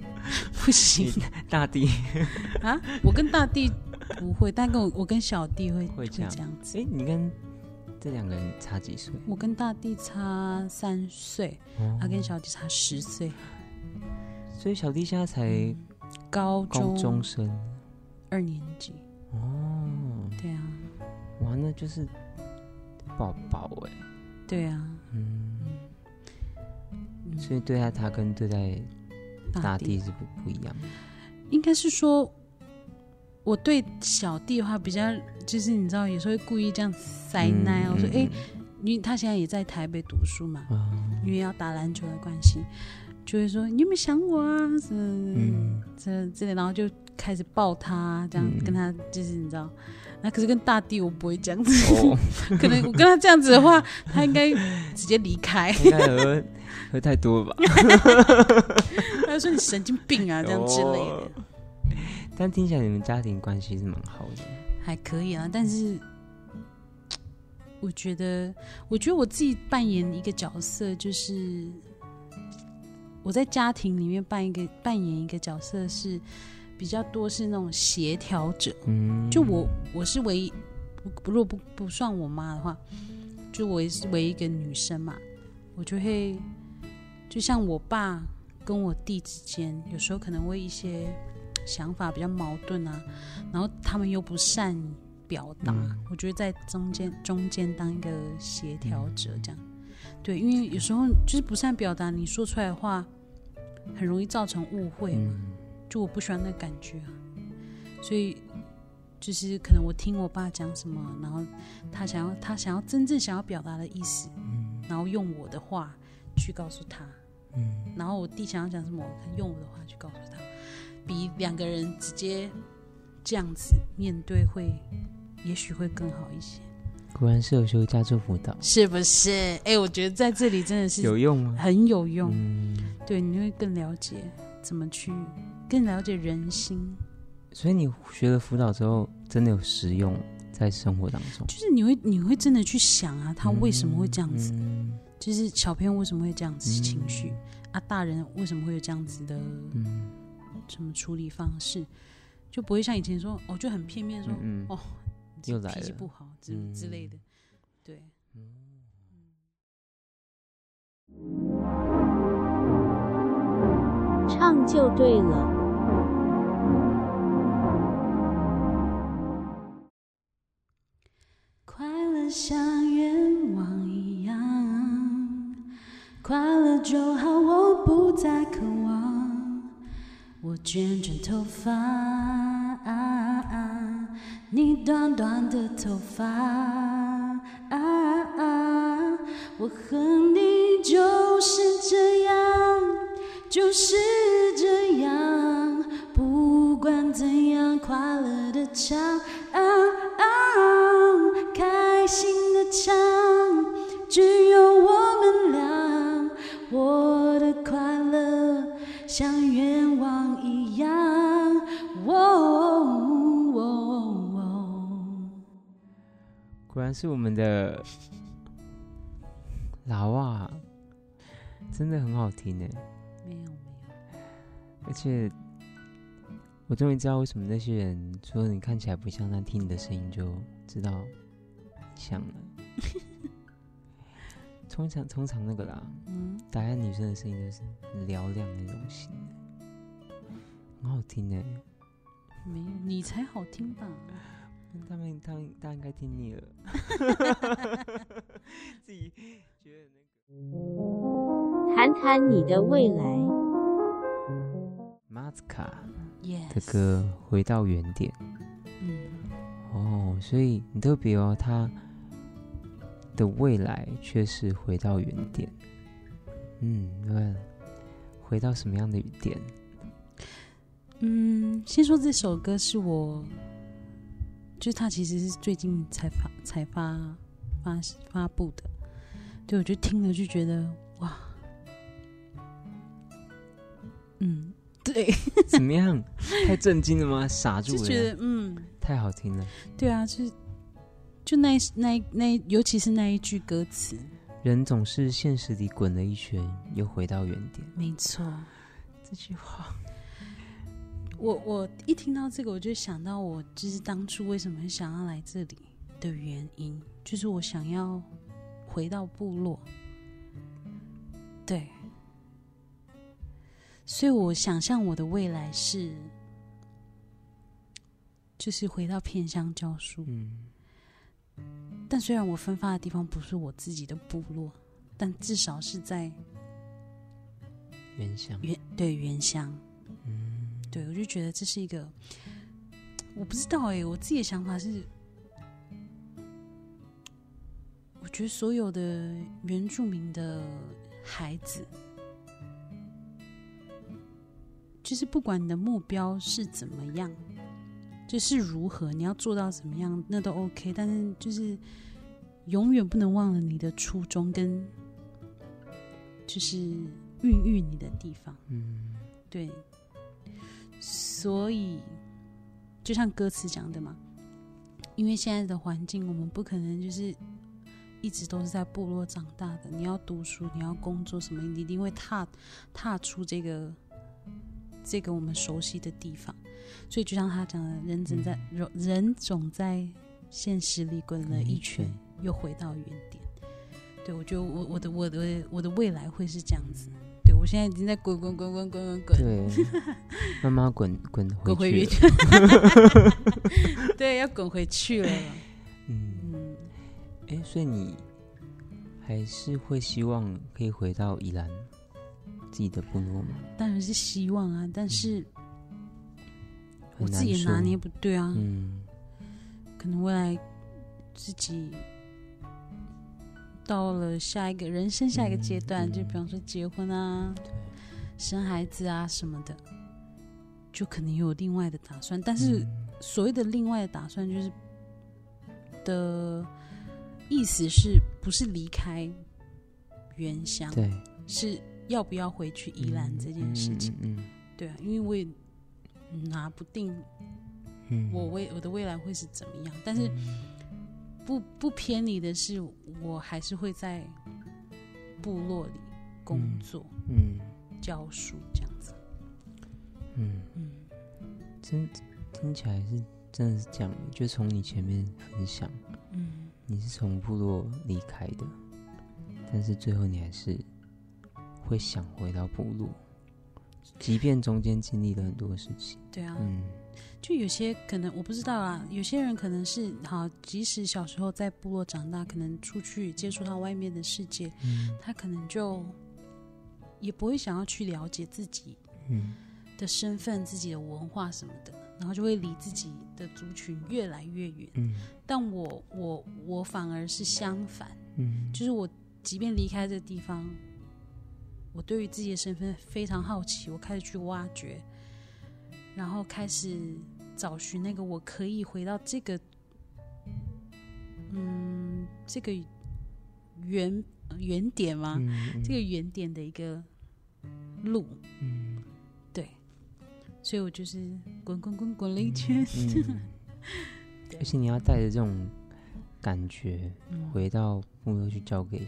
[SPEAKER 2] 不行
[SPEAKER 1] 大地，
[SPEAKER 2] 啊！我跟大地不会，但跟我我跟小弟会
[SPEAKER 1] 会这样。
[SPEAKER 2] 子。
[SPEAKER 1] 哎，你跟这两个人差几岁？
[SPEAKER 2] 我跟大地差三岁，
[SPEAKER 1] 哦。
[SPEAKER 2] 他跟小弟差十岁，
[SPEAKER 1] 所以小弟现在才
[SPEAKER 2] 高
[SPEAKER 1] 高
[SPEAKER 2] 中
[SPEAKER 1] 中生。
[SPEAKER 2] 二年级。
[SPEAKER 1] 哦，
[SPEAKER 2] 对啊，
[SPEAKER 1] 哇，那就是宝宝哎，
[SPEAKER 2] 对啊，
[SPEAKER 1] 嗯，
[SPEAKER 2] 嗯
[SPEAKER 1] 所以对待他跟对待大
[SPEAKER 2] 大
[SPEAKER 1] 弟是不不一样。
[SPEAKER 2] 应该是说，我对小弟的话比较，就是你知道，有时候会故意这样塞奶。我说，哎、因为他现在也在台北读书嘛，因为要打篮球的关系，就会说你有没有想我啊？什么
[SPEAKER 1] 嗯
[SPEAKER 2] 这之类，然后就开始抱他，这样
[SPEAKER 1] 嗯
[SPEAKER 2] 跟他就是你知道。那可是跟大地我不会这样子，
[SPEAKER 1] 哦，
[SPEAKER 2] 可能我跟他这样子的话，他应该直接离开。
[SPEAKER 1] 应该喝喝太多了吧？
[SPEAKER 2] 他就说你神经病啊，这样之类的。
[SPEAKER 1] 哦但听起来你们家庭关系是蛮好的。
[SPEAKER 2] 还可以啊，但是我觉得，我觉得我自己扮演一个角色，就是我在家庭里面扮一个扮演一个角色是比较多是那种协调者。
[SPEAKER 1] 嗯，
[SPEAKER 2] 就我我是唯一，不不如果不不算我妈的话，就我是唯一一个女生嘛，我就会就像我爸跟我弟之间，有时候可能会一些想法比较矛盾啊，然后他们又不善表达，
[SPEAKER 1] 嗯
[SPEAKER 2] 我觉得在中间中间当一个协调者这样。对，因为有时候就是不善表达，你说出来的话很容易造成误会嘛。
[SPEAKER 1] 嗯
[SPEAKER 2] 就我不喜欢那个感觉啊，所以就是可能我听我爸讲什么，然后他想要他想要真正想要表达的意思，然后用我的话去告诉他，
[SPEAKER 1] 嗯。
[SPEAKER 2] 然后我弟想要讲什么，用我的话去告诉他，比两个人直接这样子面对会，也许会更好一些，
[SPEAKER 1] 果然是有修家做辅导，
[SPEAKER 2] 是不是？哎、我觉得在这里真的是
[SPEAKER 1] 有用吗？
[SPEAKER 2] 很有用，
[SPEAKER 1] 嗯，
[SPEAKER 2] 对，你会更了解怎么去，更了解人心。
[SPEAKER 1] 所以你学了辅导之后，真的有实用在生活当中。
[SPEAKER 2] 就是你会你会真的去想啊，他为什么会这样子？
[SPEAKER 1] 嗯
[SPEAKER 2] 就是小朋友为什么会这样子情绪、啊？大人为什么会有这样子的
[SPEAKER 1] 嗯
[SPEAKER 2] 什么处理方式？就不会像以前说哦，就很片面说、哦，
[SPEAKER 1] 又来了
[SPEAKER 2] 脾气不好之、
[SPEAKER 1] 嗯
[SPEAKER 2] 之类的。对，
[SPEAKER 3] 唱就对了。
[SPEAKER 2] 像愿望一样，快乐就好，我不再渴望。我卷卷头发，你短短的头发，我和你就是这样，就是这样，不管怎样，快乐像
[SPEAKER 1] 是我们的老啊，真的很好听呢。
[SPEAKER 2] 没有没有，
[SPEAKER 1] 而且我终于知道为什么那些人说你看起来不像，但听你的声音就知道像了。通常通常那个啦，
[SPEAKER 2] 嗯，
[SPEAKER 1] 打压女生的声音都是嘹亮那种型的，很好听呢。
[SPEAKER 2] 没有，你才好听吧？
[SPEAKER 1] 他们他们大家应该听腻了，自己觉得那个
[SPEAKER 3] 谈谈你的未来。
[SPEAKER 1] 马斯卡的歌《回到原点》
[SPEAKER 2] 嗯，
[SPEAKER 1] 哦，所以很特别哦，他的未来却是回到原点。嗯，那回到什么样的点？
[SPEAKER 2] 嗯，先说这首歌是我，就是它其实是最近才发才发发发布的，对我就听了就觉得哇，嗯，对，
[SPEAKER 1] 怎么样？太震惊了吗？傻住了
[SPEAKER 2] 就觉？得嗯，
[SPEAKER 1] 太好听了。
[SPEAKER 2] 对啊，就是就那那那尤其是那一句歌词，
[SPEAKER 1] 人总是现实里滚了一圈，又回到原点。
[SPEAKER 2] 没错。
[SPEAKER 1] 这句话，
[SPEAKER 2] 我我一听到这个，我就想到我就是当初为什么想要来这里的原因，就是我想要回到部落。对，所以我想象我的未来是，就是回到偏乡教书。
[SPEAKER 1] 嗯
[SPEAKER 2] 但虽然我分发的地方不是我自己的部落，但至少是在
[SPEAKER 1] 原乡。
[SPEAKER 2] 原对原乡。
[SPEAKER 1] 嗯，
[SPEAKER 2] 对，我就觉得这是一个，我不知道哎、我自己的想法是，我觉得所有的原住民的孩子，就是不管你的目标是怎么样，就是如何，你要做到怎么样，那都 OK，但是就是永远不能忘了你的初衷跟就是孕育你的地方。
[SPEAKER 1] 嗯
[SPEAKER 2] 对，所以就像歌词讲的嘛，因为现在的环境，我们不可能就是一直都是在部落长大的。你要读书，你要工作什么，你一定会踏踏出这个这个我们熟悉的地方。所以就像他讲的，人总在人人总在现实里滚了一圈，又回到原点。对我觉得我我的我的我的未来会是这样子。对我现在已经在滚滚滚滚滚滚滚。
[SPEAKER 1] 对，慢慢滚滚
[SPEAKER 2] 滚回
[SPEAKER 1] 去了。
[SPEAKER 2] 点，对，要滚回去了。
[SPEAKER 1] 嗯，
[SPEAKER 2] 嗯，
[SPEAKER 1] 哎，所以你还是会希望可以回到宜兰自己的部落吗？
[SPEAKER 2] 当然是希望啊，但是我自己拿捏不对啊，
[SPEAKER 1] 嗯
[SPEAKER 2] 可能未来自己到了下一个人生下一个阶段，
[SPEAKER 1] 嗯
[SPEAKER 2] 就比方说结婚啊、生孩子啊什么的，就可能有另外的打算。但是
[SPEAKER 1] 嗯
[SPEAKER 2] 所谓的另外的打算，就是的意思是不是离开原乡？
[SPEAKER 1] 对
[SPEAKER 2] 是要不要回去宜兰这件事情。
[SPEAKER 1] 嗯嗯
[SPEAKER 2] 对啊，因为我也拿不定
[SPEAKER 1] 嗯，
[SPEAKER 2] 我未我的未来会是怎么样，但是
[SPEAKER 1] 嗯
[SPEAKER 2] 不不偏离的是，我还是会在部落里工作、
[SPEAKER 1] 嗯。
[SPEAKER 2] 教书这样子。
[SPEAKER 1] 嗯，
[SPEAKER 2] 嗯，
[SPEAKER 1] 真听起来是真的是这样，就从你前面分享，
[SPEAKER 2] 嗯，
[SPEAKER 1] 你是从部落离开的，但是最后你还是会想回到部落，即便中间经历了很多事情。
[SPEAKER 2] 对啊，
[SPEAKER 1] 嗯
[SPEAKER 2] 就有些可能我不知道啊，有些人可能是好，即使小时候在部落长大，可能出去接触到外面的世界，
[SPEAKER 1] 嗯。
[SPEAKER 2] 他可能就也不会想要去了解自己
[SPEAKER 1] 嗯。
[SPEAKER 2] 的身份、自己的文化什么的，然后就会离自己的族群越来越远。
[SPEAKER 1] 嗯。
[SPEAKER 2] 但我我我反而是相反，
[SPEAKER 1] 嗯，
[SPEAKER 2] 就是我即便离开这个地方，我对于自己的身份非常好奇，我开始去挖掘，然后开始找寻那个我可以回到这个，嗯，这个原原点吗？
[SPEAKER 1] 嗯
[SPEAKER 2] 这个原点的一个路，
[SPEAKER 1] 嗯。
[SPEAKER 2] 所以我就是滚滚滚滚了一圈。
[SPEAKER 1] 而且你要带着这种感觉
[SPEAKER 2] 嗯。
[SPEAKER 1] 回到部落去教给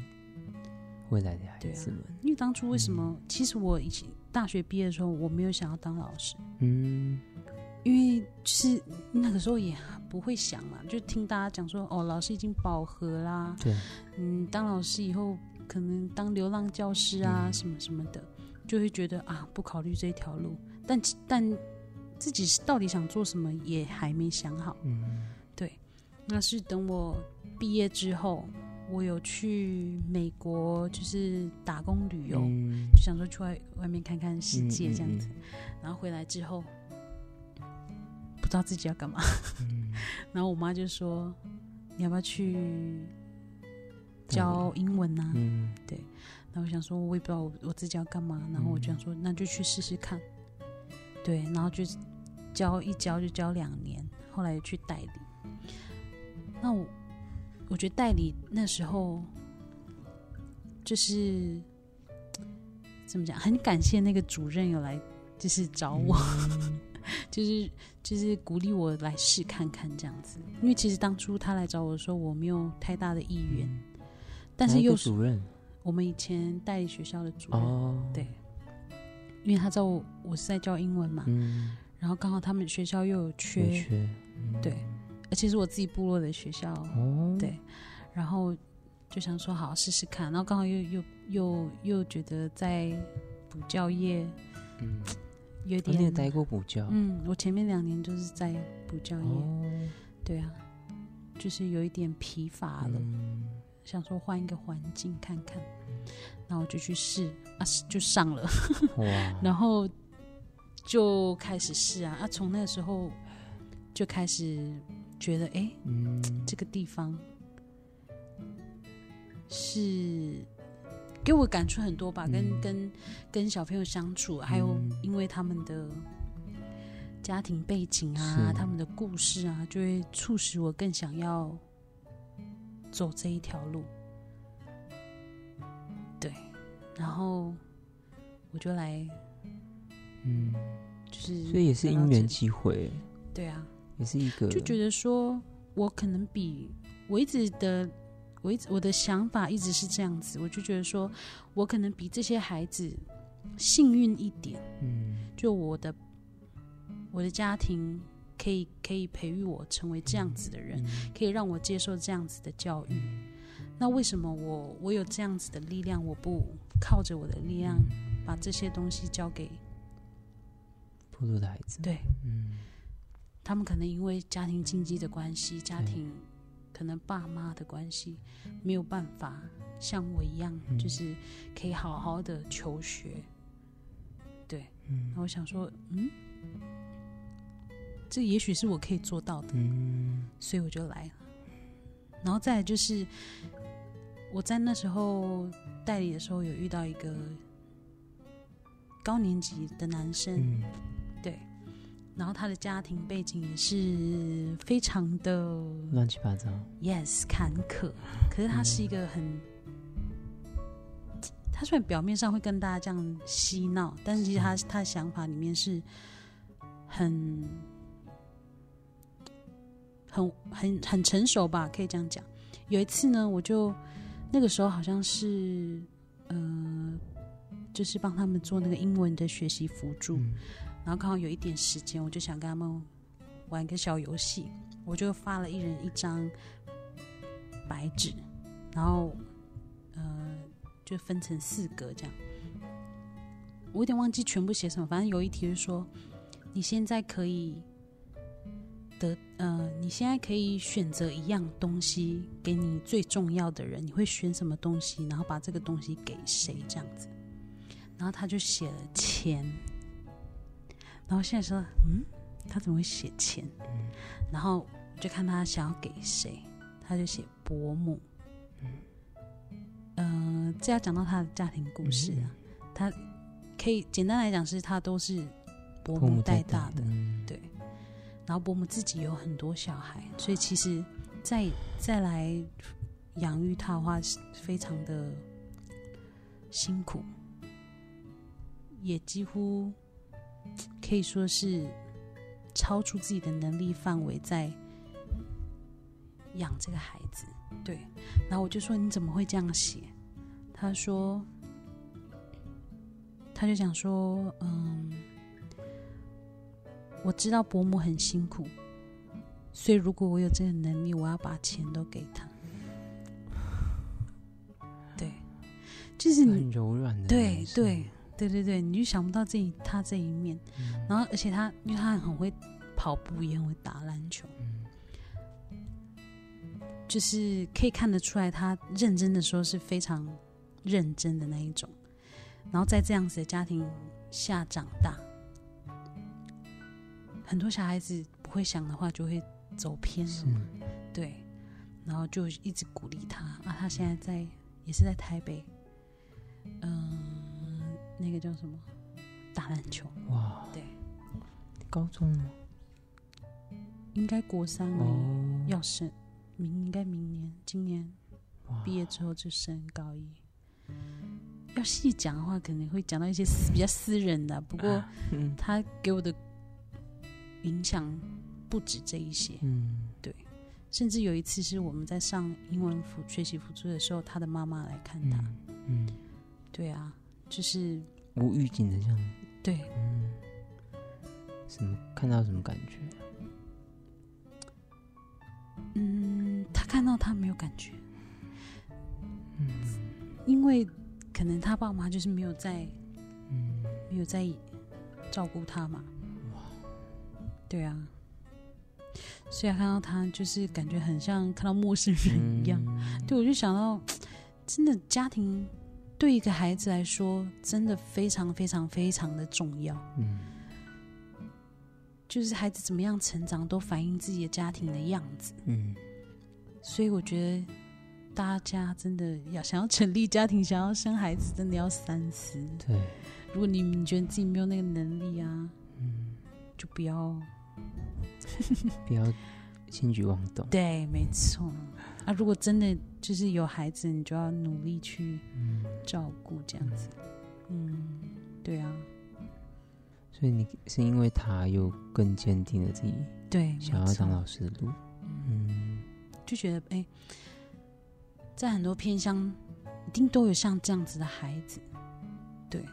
[SPEAKER 1] 未来的孩子们。
[SPEAKER 2] 因为当初为什么？其实我以前大学毕业的时候，我没有想要当老师，
[SPEAKER 1] 嗯
[SPEAKER 2] 因为就是那个时候也不会想嘛，就听大家讲说，哦，老师已经饱和啦，
[SPEAKER 1] 对，
[SPEAKER 2] 嗯，当老师以后可能当流浪教师啊，
[SPEAKER 1] 嗯
[SPEAKER 2] 什么什么的，就会觉得啊，不考虑这条路。但但自己是到底想做什么也还没想好。
[SPEAKER 1] 嗯对
[SPEAKER 2] 那是等我毕业之后，我有去美国，就是打工旅游，
[SPEAKER 1] 嗯
[SPEAKER 2] 就想说去外外面看看世界这样子。
[SPEAKER 1] 嗯
[SPEAKER 2] 然后回来之后，道自己要干嘛。
[SPEAKER 1] 嗯
[SPEAKER 2] 然后我妈就说：“你要不要去教英文啊？”
[SPEAKER 1] 嗯
[SPEAKER 2] 然后我想说，我也不知道我我自己要干嘛，然后我就想说，那就去试试看。对，然后就教一教就教两年，后来去代理。那我我觉得代理那时候就是怎么讲，很感谢那个主任有来就是找我，
[SPEAKER 1] 嗯
[SPEAKER 2] 就是就是鼓励我来试看看这样子。因为其实当初他来找我的时候，我没有太大的意愿，但是又是
[SPEAKER 1] 主任？
[SPEAKER 2] 我们以前代理学校的主任，
[SPEAKER 1] 哦，
[SPEAKER 2] 对，因为他知道我我是在教英文嘛，
[SPEAKER 1] 嗯，
[SPEAKER 2] 然后刚好他们学校又有缺，
[SPEAKER 1] 有缺，嗯。
[SPEAKER 2] 对，而且是我自己部落的学校，
[SPEAKER 1] 哦，
[SPEAKER 2] 对，然后就想说好试试看，然后刚好又又又又觉得在补教业
[SPEAKER 1] 嗯，
[SPEAKER 2] 有点，
[SPEAKER 1] 待过补教，
[SPEAKER 2] 嗯，我前面两年就是在补教业，
[SPEAKER 1] 哦，
[SPEAKER 2] 对啊，就是有一点疲乏了，
[SPEAKER 1] 嗯。
[SPEAKER 2] 想说换一个环境看看，然后我就去试啊，就上了。
[SPEAKER 1] 哇，
[SPEAKER 2] 然后就开始试啊。啊！从那个时候就开始觉得，哎，
[SPEAKER 1] 嗯，
[SPEAKER 2] 这个地方是给我感触很多吧，跟
[SPEAKER 1] 嗯。
[SPEAKER 2] 跟跟小朋友相处，还有
[SPEAKER 1] 嗯
[SPEAKER 2] 因为他们的家庭背景啊，他们的故事啊，就会促使我更想要走这一条路。对，然后我就来，
[SPEAKER 1] 嗯，
[SPEAKER 2] 就是
[SPEAKER 1] 所以也是因缘机会，
[SPEAKER 2] 对啊，
[SPEAKER 1] 也是一个，
[SPEAKER 2] 就觉得说我可能比我一直的，我一直我的想法一直是这样子，我就觉得说我可能比这些孩子幸运一点，
[SPEAKER 1] 嗯。
[SPEAKER 2] 就我的我的家庭可以可以培育我成为这样子的人，
[SPEAKER 1] 嗯。
[SPEAKER 2] 可以让我接受这样子的教育。那为什么我我有这样子的力量，我不靠着我的力量把这些东西交给
[SPEAKER 1] 部落的孩子，
[SPEAKER 2] 对。
[SPEAKER 1] 嗯。
[SPEAKER 2] 他们可能因为家庭经济的关系，家庭可能爸妈的关系，没有办法像我一样，
[SPEAKER 1] 嗯
[SPEAKER 2] 就是可以好好的求学。对，
[SPEAKER 1] 嗯
[SPEAKER 2] 然后我想说，嗯，这也许是我可以做到的，
[SPEAKER 1] 嗯
[SPEAKER 2] 所以我就来了。然后再来就是我在那时候代理的时候，有遇到一个高年级的男生，然后他的家庭背景也是非常的
[SPEAKER 1] 乱七八糟
[SPEAKER 2] ，yes 坎坷，可是他是一个很，他虽然表面上会跟大家这样嬉闹，但是其实他他的想法里面是很很很很成熟吧，可以这样讲。有一次呢，我就那个时候好像是呃，就是帮他们做那个英文的学习辅助，
[SPEAKER 1] 嗯
[SPEAKER 2] 然后刚好有一点时间，我就想跟他们玩一个小游戏，我就发了一人一张白纸，然后呃就分成四格这样。我有点忘记全部写什么，反正有一题是说你现在可以得呃，你现在可以选择一样东西给你最重要的人，你会选什么东西？然后把这个东西给谁这样子？然后他就写了钱，然后现在说，嗯，他怎么会写钱？然后我就看他想要给谁，他就写伯母。嗯、呃，这要讲到他的家庭故事啊，他可以简单来讲是他都是伯母带大的，
[SPEAKER 1] 嗯
[SPEAKER 2] 对。然后伯母自己有很多小孩，所以其实再再来养育他的话，是非常的辛苦，也几乎可以说是超出自己的能力范围在养这个孩子。对，然后我就说你怎么会这样写？他说，他就想说，嗯，我知道伯母很辛苦，所以如果我有这个能力，我要把钱都给他。对，就是你
[SPEAKER 1] 很柔软的
[SPEAKER 2] 对对对对对，你就想不到这一他这一面，然后而且他因为他很会跑步，也很会打篮球，就是可以看得出来，他认真的时候是非常认真的那一种，然后在这样子的家庭下长大，很多小孩子不会想的话就会走偏了嘛，对，然后就一直鼓励他啊，他现在在也是在台北，嗯、那个叫什么打篮球，
[SPEAKER 1] 哇，
[SPEAKER 2] 对，
[SPEAKER 1] 高中吗？
[SPEAKER 2] 应该国三而已，
[SPEAKER 1] 哦，
[SPEAKER 2] 要升明应该明年今年毕业之后就升高一。要细讲的话，可能会讲到一些私比较私人的，不过
[SPEAKER 1] 嗯。
[SPEAKER 2] 他给我的影响不止这一些，
[SPEAKER 1] 嗯。对。
[SPEAKER 2] 甚至有一次是我们在上英文辅学习辅助的时候，他的妈妈来看他，
[SPEAKER 1] 嗯嗯，
[SPEAKER 2] 对啊，就是
[SPEAKER 1] 无预警的这样，
[SPEAKER 2] 对，
[SPEAKER 1] 嗯，什么看到什么感觉？
[SPEAKER 2] 嗯，他看到他没有感觉，
[SPEAKER 1] 嗯。
[SPEAKER 2] 因为可能他爸妈就是没有在
[SPEAKER 1] 嗯。
[SPEAKER 2] 没有在照顾他嘛。对啊，所以看到他就是感觉很像看到陌生人一样。
[SPEAKER 1] 嗯。
[SPEAKER 2] 对，我就想到，真的家庭对一个孩子来说，真的非常非常非常的重要。
[SPEAKER 1] 嗯
[SPEAKER 2] 就是孩子怎么样成长，都反映自己的家庭的样子。
[SPEAKER 1] 嗯
[SPEAKER 2] 所以我觉得大家真的要想要成立家庭，想要生孩子，真的要三思。
[SPEAKER 1] 对，
[SPEAKER 2] 如果你你觉得自己没有那个能力啊，
[SPEAKER 1] 嗯，
[SPEAKER 2] 就不要。
[SPEAKER 1] 不要轻举妄动。
[SPEAKER 2] 对，没错。啊，如果真的就是有孩子，你就要努力去
[SPEAKER 1] 嗯，
[SPEAKER 2] 照顾，这样子。嗯，对啊，
[SPEAKER 1] 所以你是因为他又更坚定了自己
[SPEAKER 2] 对，
[SPEAKER 1] 想要当老师的路。嗯
[SPEAKER 2] 就觉得哎、在很多偏乡一定都有像这样子的孩子，对，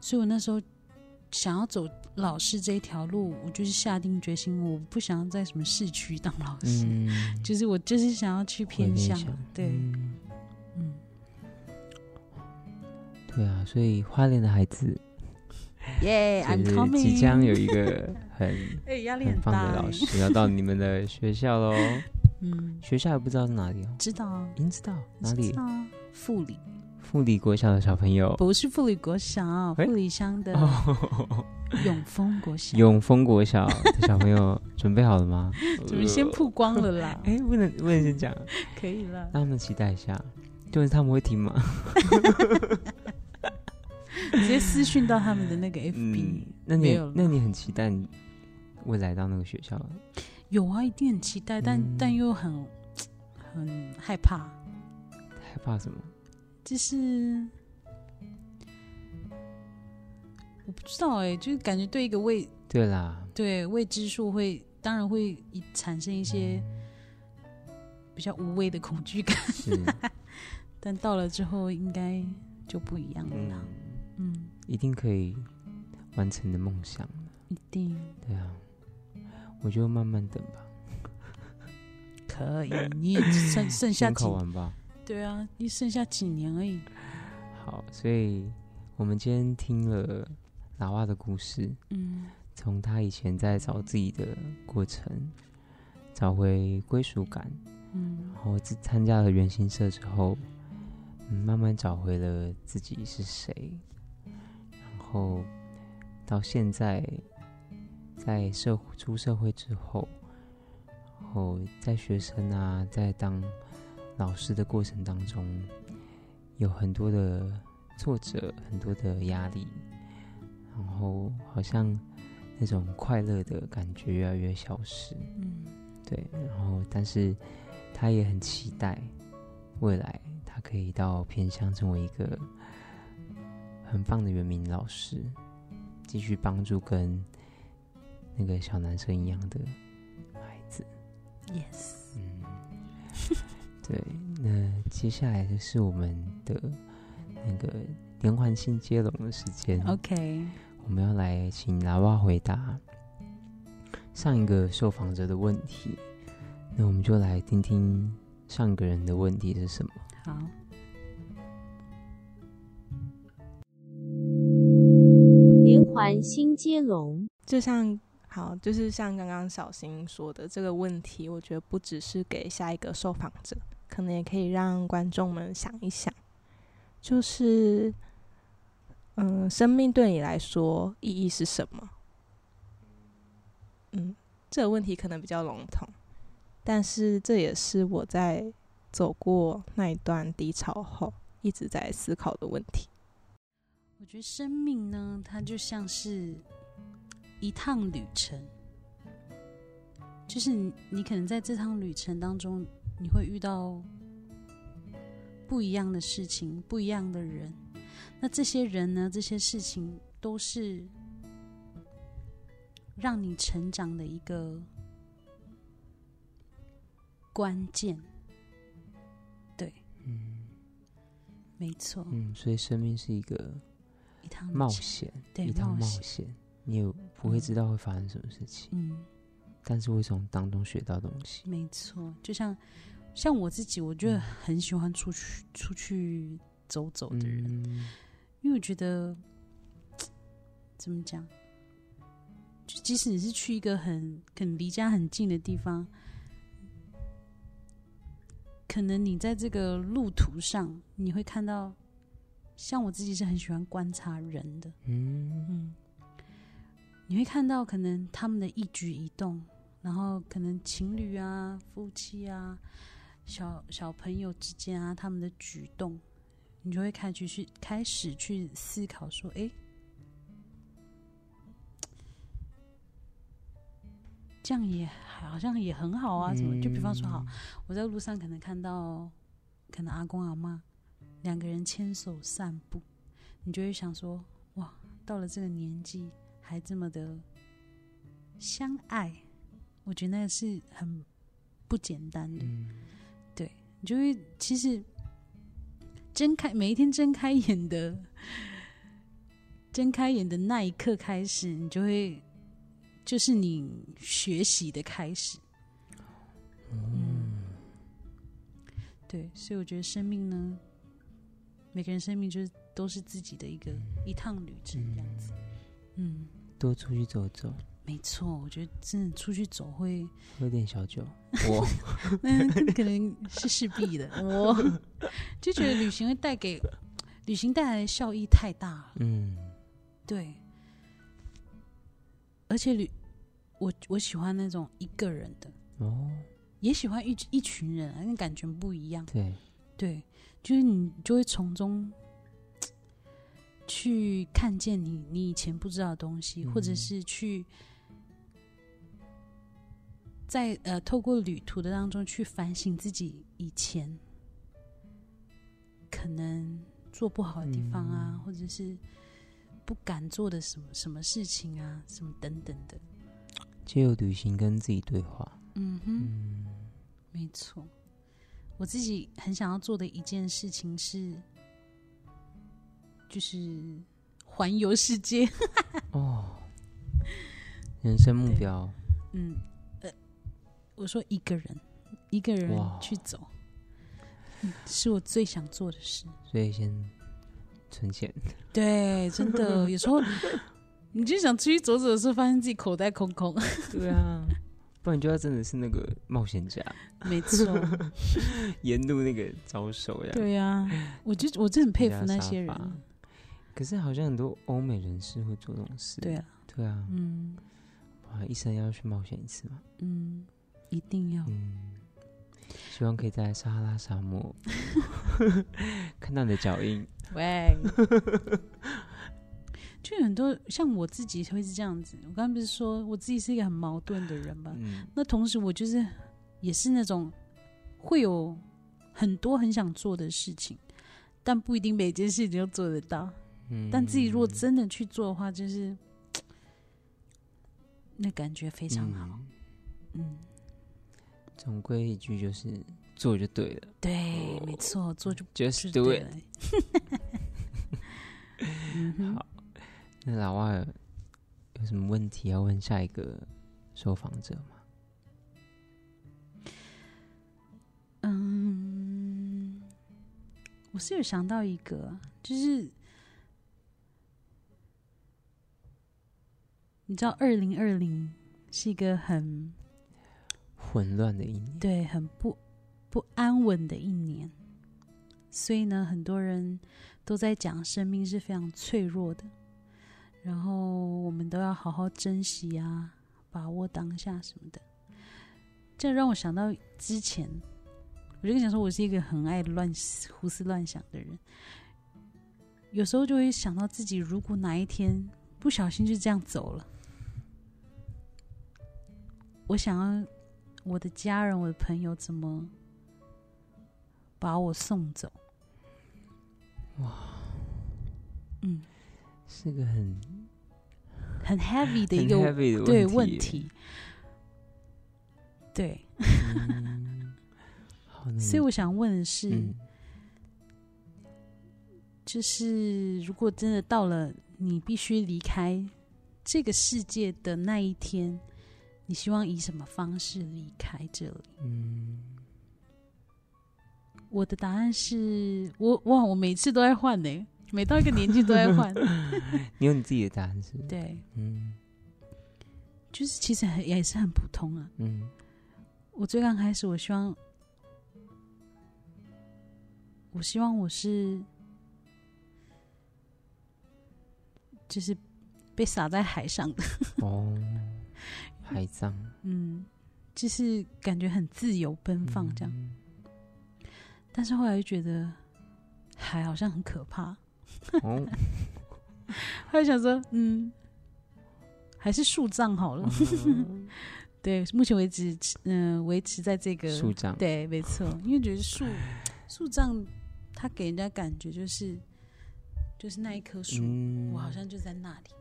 [SPEAKER 2] 所以我那时候想要走老师这一条路，我就是下定决心，我不想要在什么市区当老师，
[SPEAKER 1] 嗯，
[SPEAKER 2] 就是我就是想要去偏
[SPEAKER 1] 向，
[SPEAKER 2] 对，
[SPEAKER 1] 嗯。
[SPEAKER 2] 嗯，
[SPEAKER 1] 对啊，所以花莲的孩子
[SPEAKER 2] 耶、i m
[SPEAKER 1] 就是
[SPEAKER 2] coming，
[SPEAKER 1] 即将有一个很
[SPEAKER 2] 哎压力
[SPEAKER 1] 很
[SPEAKER 2] 大哎
[SPEAKER 1] 的老师要到你们的学校喽。
[SPEAKER 2] 嗯，
[SPEAKER 1] 学校也不知道是哪里哦，
[SPEAKER 2] 知道啊，
[SPEAKER 1] 您知道哪里？
[SPEAKER 2] 知？道啊，富里
[SPEAKER 1] 国小的小朋友，
[SPEAKER 2] 不是富里国小，
[SPEAKER 1] 哎
[SPEAKER 2] 富里乡的
[SPEAKER 1] 哦，
[SPEAKER 2] 永丰国小，
[SPEAKER 1] 永丰国小的小朋友准备好了吗？
[SPEAKER 2] 怎么先曝光了啦？
[SPEAKER 1] 哎，不能不能先讲，
[SPEAKER 2] 可以了。
[SPEAKER 1] 让他们期待一下。就是他们会听吗？
[SPEAKER 2] 直接私讯到他们的那个 FB，、
[SPEAKER 1] 嗯，那你那你很期待你未来到那个学校？
[SPEAKER 2] 有啊，一定很期待，但、
[SPEAKER 1] 嗯
[SPEAKER 2] 但又很很害怕，
[SPEAKER 1] 害怕什么？
[SPEAKER 2] 就是我不知道哎、就是感觉对一个未
[SPEAKER 1] 对啦，
[SPEAKER 2] 对未知数会，当然会一产生一些比较无谓的恐惧感，
[SPEAKER 1] 是，
[SPEAKER 2] 但到了之后应该就不一样了
[SPEAKER 1] 嗯
[SPEAKER 2] 啦，，嗯，
[SPEAKER 1] 一定可以完成你的梦想。
[SPEAKER 2] 一定。
[SPEAKER 1] 对啊，我就慢慢等吧，
[SPEAKER 2] 可以，你也剩剩下
[SPEAKER 1] 先
[SPEAKER 2] 几
[SPEAKER 1] 考完吧。
[SPEAKER 2] 对啊，你剩下几年而已，
[SPEAKER 1] 好，所以我们今天听了老蛙的故事，
[SPEAKER 2] 嗯。
[SPEAKER 1] 从他以前在找自己的过程，找回归属感，
[SPEAKER 2] 嗯。
[SPEAKER 1] 然后自参加了原型社之后，嗯，慢慢找回了自己是谁，然后到现在在社出社会之后，然后在学生啊，在当老师的过程当中，有很多的挫折，很多的压力，然后好像那种快乐的感觉越来越消失。
[SPEAKER 2] 嗯
[SPEAKER 1] 对，然后但是他也很期待未来他可以到偏乡成为一个很棒的原民老师。继续帮助跟那个小男生一样的孩子。
[SPEAKER 2] Yes，
[SPEAKER 1] 嗯，对。那接下来就是我们的那个连环性接龙的时间。
[SPEAKER 2] OK，
[SPEAKER 1] 我们要来请拉瓦回答上一个受访者的问题。那我们就来听听上一个人的问题是什么。
[SPEAKER 2] 好，
[SPEAKER 3] 连环新接龙，
[SPEAKER 4] 就像好，就是像刚刚小新说的这个问题，我觉得不只是给下一个受访者，可能也可以让观众们想一想，就是，嗯，生命对你来说意义是什么？嗯，这个问题可能比较笼统，但是这也是我在走过那一段低潮后一直在思考的问题。
[SPEAKER 2] 我觉得生命呢，它就像是一趟旅程，就是你你可能在这趟旅程当中，你会遇到不一样的事情，不一样的人。那这些人呢，这些事情都是让你成长的一个关键。对，
[SPEAKER 1] 嗯
[SPEAKER 2] 没错，
[SPEAKER 1] 嗯，所以生命是一个
[SPEAKER 2] 一趟
[SPEAKER 1] 冒险，
[SPEAKER 2] 对
[SPEAKER 1] 一趟冒
[SPEAKER 2] 险，
[SPEAKER 1] 你也不会知道会发生什么事情，
[SPEAKER 2] 嗯。
[SPEAKER 1] 但是会从当中学到东西。
[SPEAKER 2] 没错，就像像我自己，我就
[SPEAKER 1] 嗯
[SPEAKER 2] 很喜欢出去出去走走的人，
[SPEAKER 1] 嗯。
[SPEAKER 2] 因为我觉得怎么讲，就即使你是去一个很可能离家很近的地方，可能你在这个路途上，你会看到，像我自己是很喜欢观察人的，
[SPEAKER 1] 嗯。
[SPEAKER 2] 嗯，你会看到可能他们的一举一动，然后可能情侣啊、夫妻啊、小小朋友之间啊，他们的举动，你就会开始去开始去思考说，哎，这样也好像也很好啊，什么？就比方说，好，我在路上可能看到，可能阿公阿妈两个人牵手散步，你就会想说，哇，到了这个年纪还这么的相爱，我觉得那是很不简单的。
[SPEAKER 1] 嗯
[SPEAKER 2] 你就会其实睁开每一天睁开眼的睁开眼的那一刻开始，你就会就是你学习的开始。嗯，对，所以我觉得生命呢，每个人生命就是都是自己的一个一趟旅程这样子。嗯，
[SPEAKER 1] 多出去走走，
[SPEAKER 2] 没错，我觉得真的出去走会，
[SPEAKER 1] 喝点小酒。我
[SPEAKER 2] 嗯，可能是势必的。我 就觉得旅行会带给旅行带来的效益太大了。
[SPEAKER 1] 嗯
[SPEAKER 2] 对，而且旅我我喜欢那种一个人的，
[SPEAKER 1] 哦，
[SPEAKER 2] 也喜欢一一群人啊，那感觉不一样。
[SPEAKER 1] 对，
[SPEAKER 2] 对，就是你就会从中去看见你你以前不知道的东西，或者
[SPEAKER 1] 嗯
[SPEAKER 2] 是去在呃透过旅途的当中去反省自己以前可能做不好的地方啊，
[SPEAKER 1] 嗯
[SPEAKER 2] 或者是不敢做的什么什么事情啊，什么等等的。
[SPEAKER 1] 借由旅行跟自己对话。
[SPEAKER 2] 嗯哼。
[SPEAKER 1] 嗯
[SPEAKER 2] 没错，我自己很想要做的一件事情是，就是环游世界。
[SPEAKER 1] 哦，人生目标，
[SPEAKER 2] 嗯，呃，我说一个人，一个人去走，嗯是我最想做的事。
[SPEAKER 1] 所以先存钱。
[SPEAKER 2] 对，真的，有时候你就想出去走走的时候，发现自己口袋空空。
[SPEAKER 1] 对啊，不然就要真的是那个冒险家，
[SPEAKER 2] 没错，
[SPEAKER 1] 沿路那个招手呀。
[SPEAKER 2] 对呀、我就我真的很佩服那些人。
[SPEAKER 1] 发可是好像很多欧美人士会做这种事。
[SPEAKER 2] 对啊，
[SPEAKER 1] 对啊，
[SPEAKER 2] 嗯
[SPEAKER 1] 哇，一生要去冒险一次嘛。
[SPEAKER 2] 嗯，一定要。
[SPEAKER 1] 嗯，希望可以在撒哈拉沙漠 看到你的脚印。
[SPEAKER 2] 喂，就有很多像我自己会是这样子。我刚刚不是说我自己是一个很矛盾的人嘛？
[SPEAKER 1] 嗯
[SPEAKER 2] 那同时我就是也是那种会有很多很想做的事情，但不一定每件事情都做得到。
[SPEAKER 1] 嗯。
[SPEAKER 2] 但自己如果真的去做的话，就是 那感觉非常好。
[SPEAKER 1] 嗯。
[SPEAKER 2] 嗯，
[SPEAKER 1] 总归一句就是做就对了。
[SPEAKER 2] 对，没错，做就
[SPEAKER 1] ，just
[SPEAKER 2] 就
[SPEAKER 1] do
[SPEAKER 2] 对
[SPEAKER 1] 好，那老外有什么问题要问下一个受访者吗？
[SPEAKER 2] 嗯，我是有想到一个，就是你知道，二零二零是一个很
[SPEAKER 1] 混乱的一年，
[SPEAKER 2] 对很不不安稳的一年，所以呢，很多人都在讲生命是非常脆弱的，然后我们都要好好珍惜啊，把握当下什么的。这让我想到之前，我就跟你讲说，我是一个很爱乱胡思乱想的人，有时候就会想到自己如果哪一天不小心就这样走了，我想要我的家人、我的朋友怎么把我送走？哇，嗯，
[SPEAKER 1] 是个很
[SPEAKER 2] 很 heavy 的一个对
[SPEAKER 1] 问题
[SPEAKER 2] 对，所以我想问的是，
[SPEAKER 1] 嗯。
[SPEAKER 2] 就是如果真的到了你必须离开这个世界的那一天，你希望以什么方式离开这里？
[SPEAKER 1] 嗯，
[SPEAKER 2] 我的答案是我哇，我每次都在换呢，每到一个年纪都在换。
[SPEAKER 1] 你有你自己的答案是？
[SPEAKER 2] 对，
[SPEAKER 1] 嗯
[SPEAKER 2] 就是其实很也是很普通啊。
[SPEAKER 1] 嗯
[SPEAKER 2] 我最刚开始，我希望，我希望我是，就是被撒在海上的，
[SPEAKER 1] 哦，海葬
[SPEAKER 2] 嗯，就是感觉很自由奔放这样。
[SPEAKER 1] 嗯。
[SPEAKER 2] 但是后来就觉得海好像很可怕，
[SPEAKER 1] 哦，
[SPEAKER 2] 后来想说，嗯，还是树葬好了。
[SPEAKER 1] 嗯。
[SPEAKER 2] 对，目前为止，嗯、维持在这个
[SPEAKER 1] 树葬。
[SPEAKER 2] 对，没错，因为觉得树树葬，它给人家感觉就是就是那一棵树，
[SPEAKER 1] 嗯。
[SPEAKER 2] 我好像就在那里，
[SPEAKER 1] 你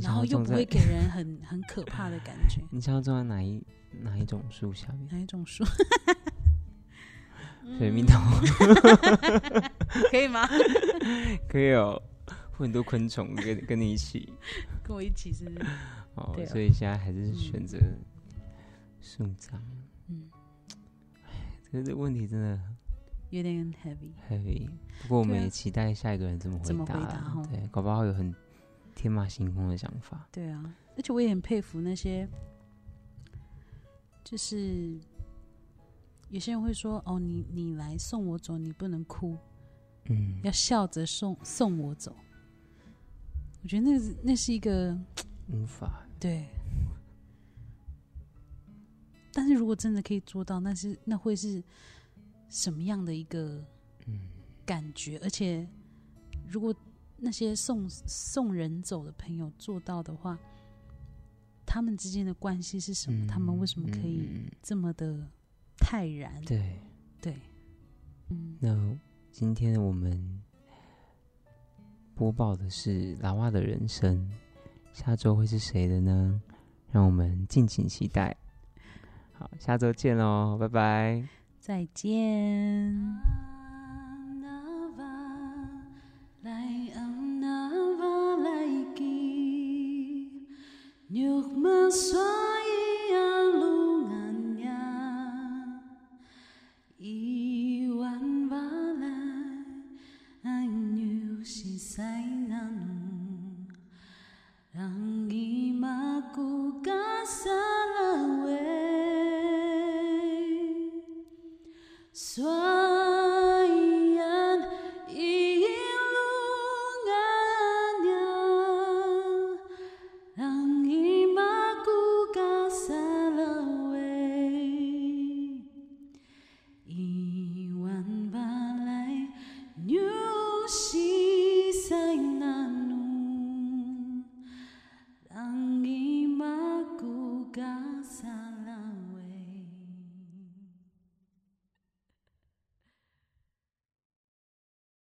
[SPEAKER 2] 然后又不会给人很很可怕的感觉。
[SPEAKER 1] 你想要种在哪一哪一种树下面？
[SPEAKER 2] 哪一种树？
[SPEAKER 1] 水蜜桃
[SPEAKER 2] 可以吗？
[SPEAKER 1] 可以哦，会很多昆虫跟跟你一起
[SPEAKER 2] 跟我一起是不是？
[SPEAKER 1] 哦所以现在还是选择树葬。
[SPEAKER 2] 嗯，
[SPEAKER 1] 这个这个问题真的
[SPEAKER 2] 有点 heavy。
[SPEAKER 1] heavy，不过我们也期待下一个人怎么
[SPEAKER 2] 回答吼
[SPEAKER 1] 对，搞不好有很天马行空的想法。
[SPEAKER 2] 对啊，而且我也很佩服那些，就是有些人会说：“哦，你你来送我走，你不能哭，
[SPEAKER 1] 嗯，
[SPEAKER 2] 要笑着送送我走。”我觉得那那是一个
[SPEAKER 1] 无法，
[SPEAKER 2] 对，但是如果真的可以做到，那是那会是什么样的一个
[SPEAKER 1] 嗯
[SPEAKER 2] 感觉？而且，如果那些送送人走的朋友做到的话，他们之间的关系是什么？他们为什么可以这么的泰然？
[SPEAKER 1] 对，
[SPEAKER 2] 对，嗯，
[SPEAKER 1] 那今天我们播报的是老蛙的人生，下周会是谁的呢？让我们敬请期待。好，下周见喽，拜拜。
[SPEAKER 2] 再见。
[SPEAKER 5] nước mưa xóa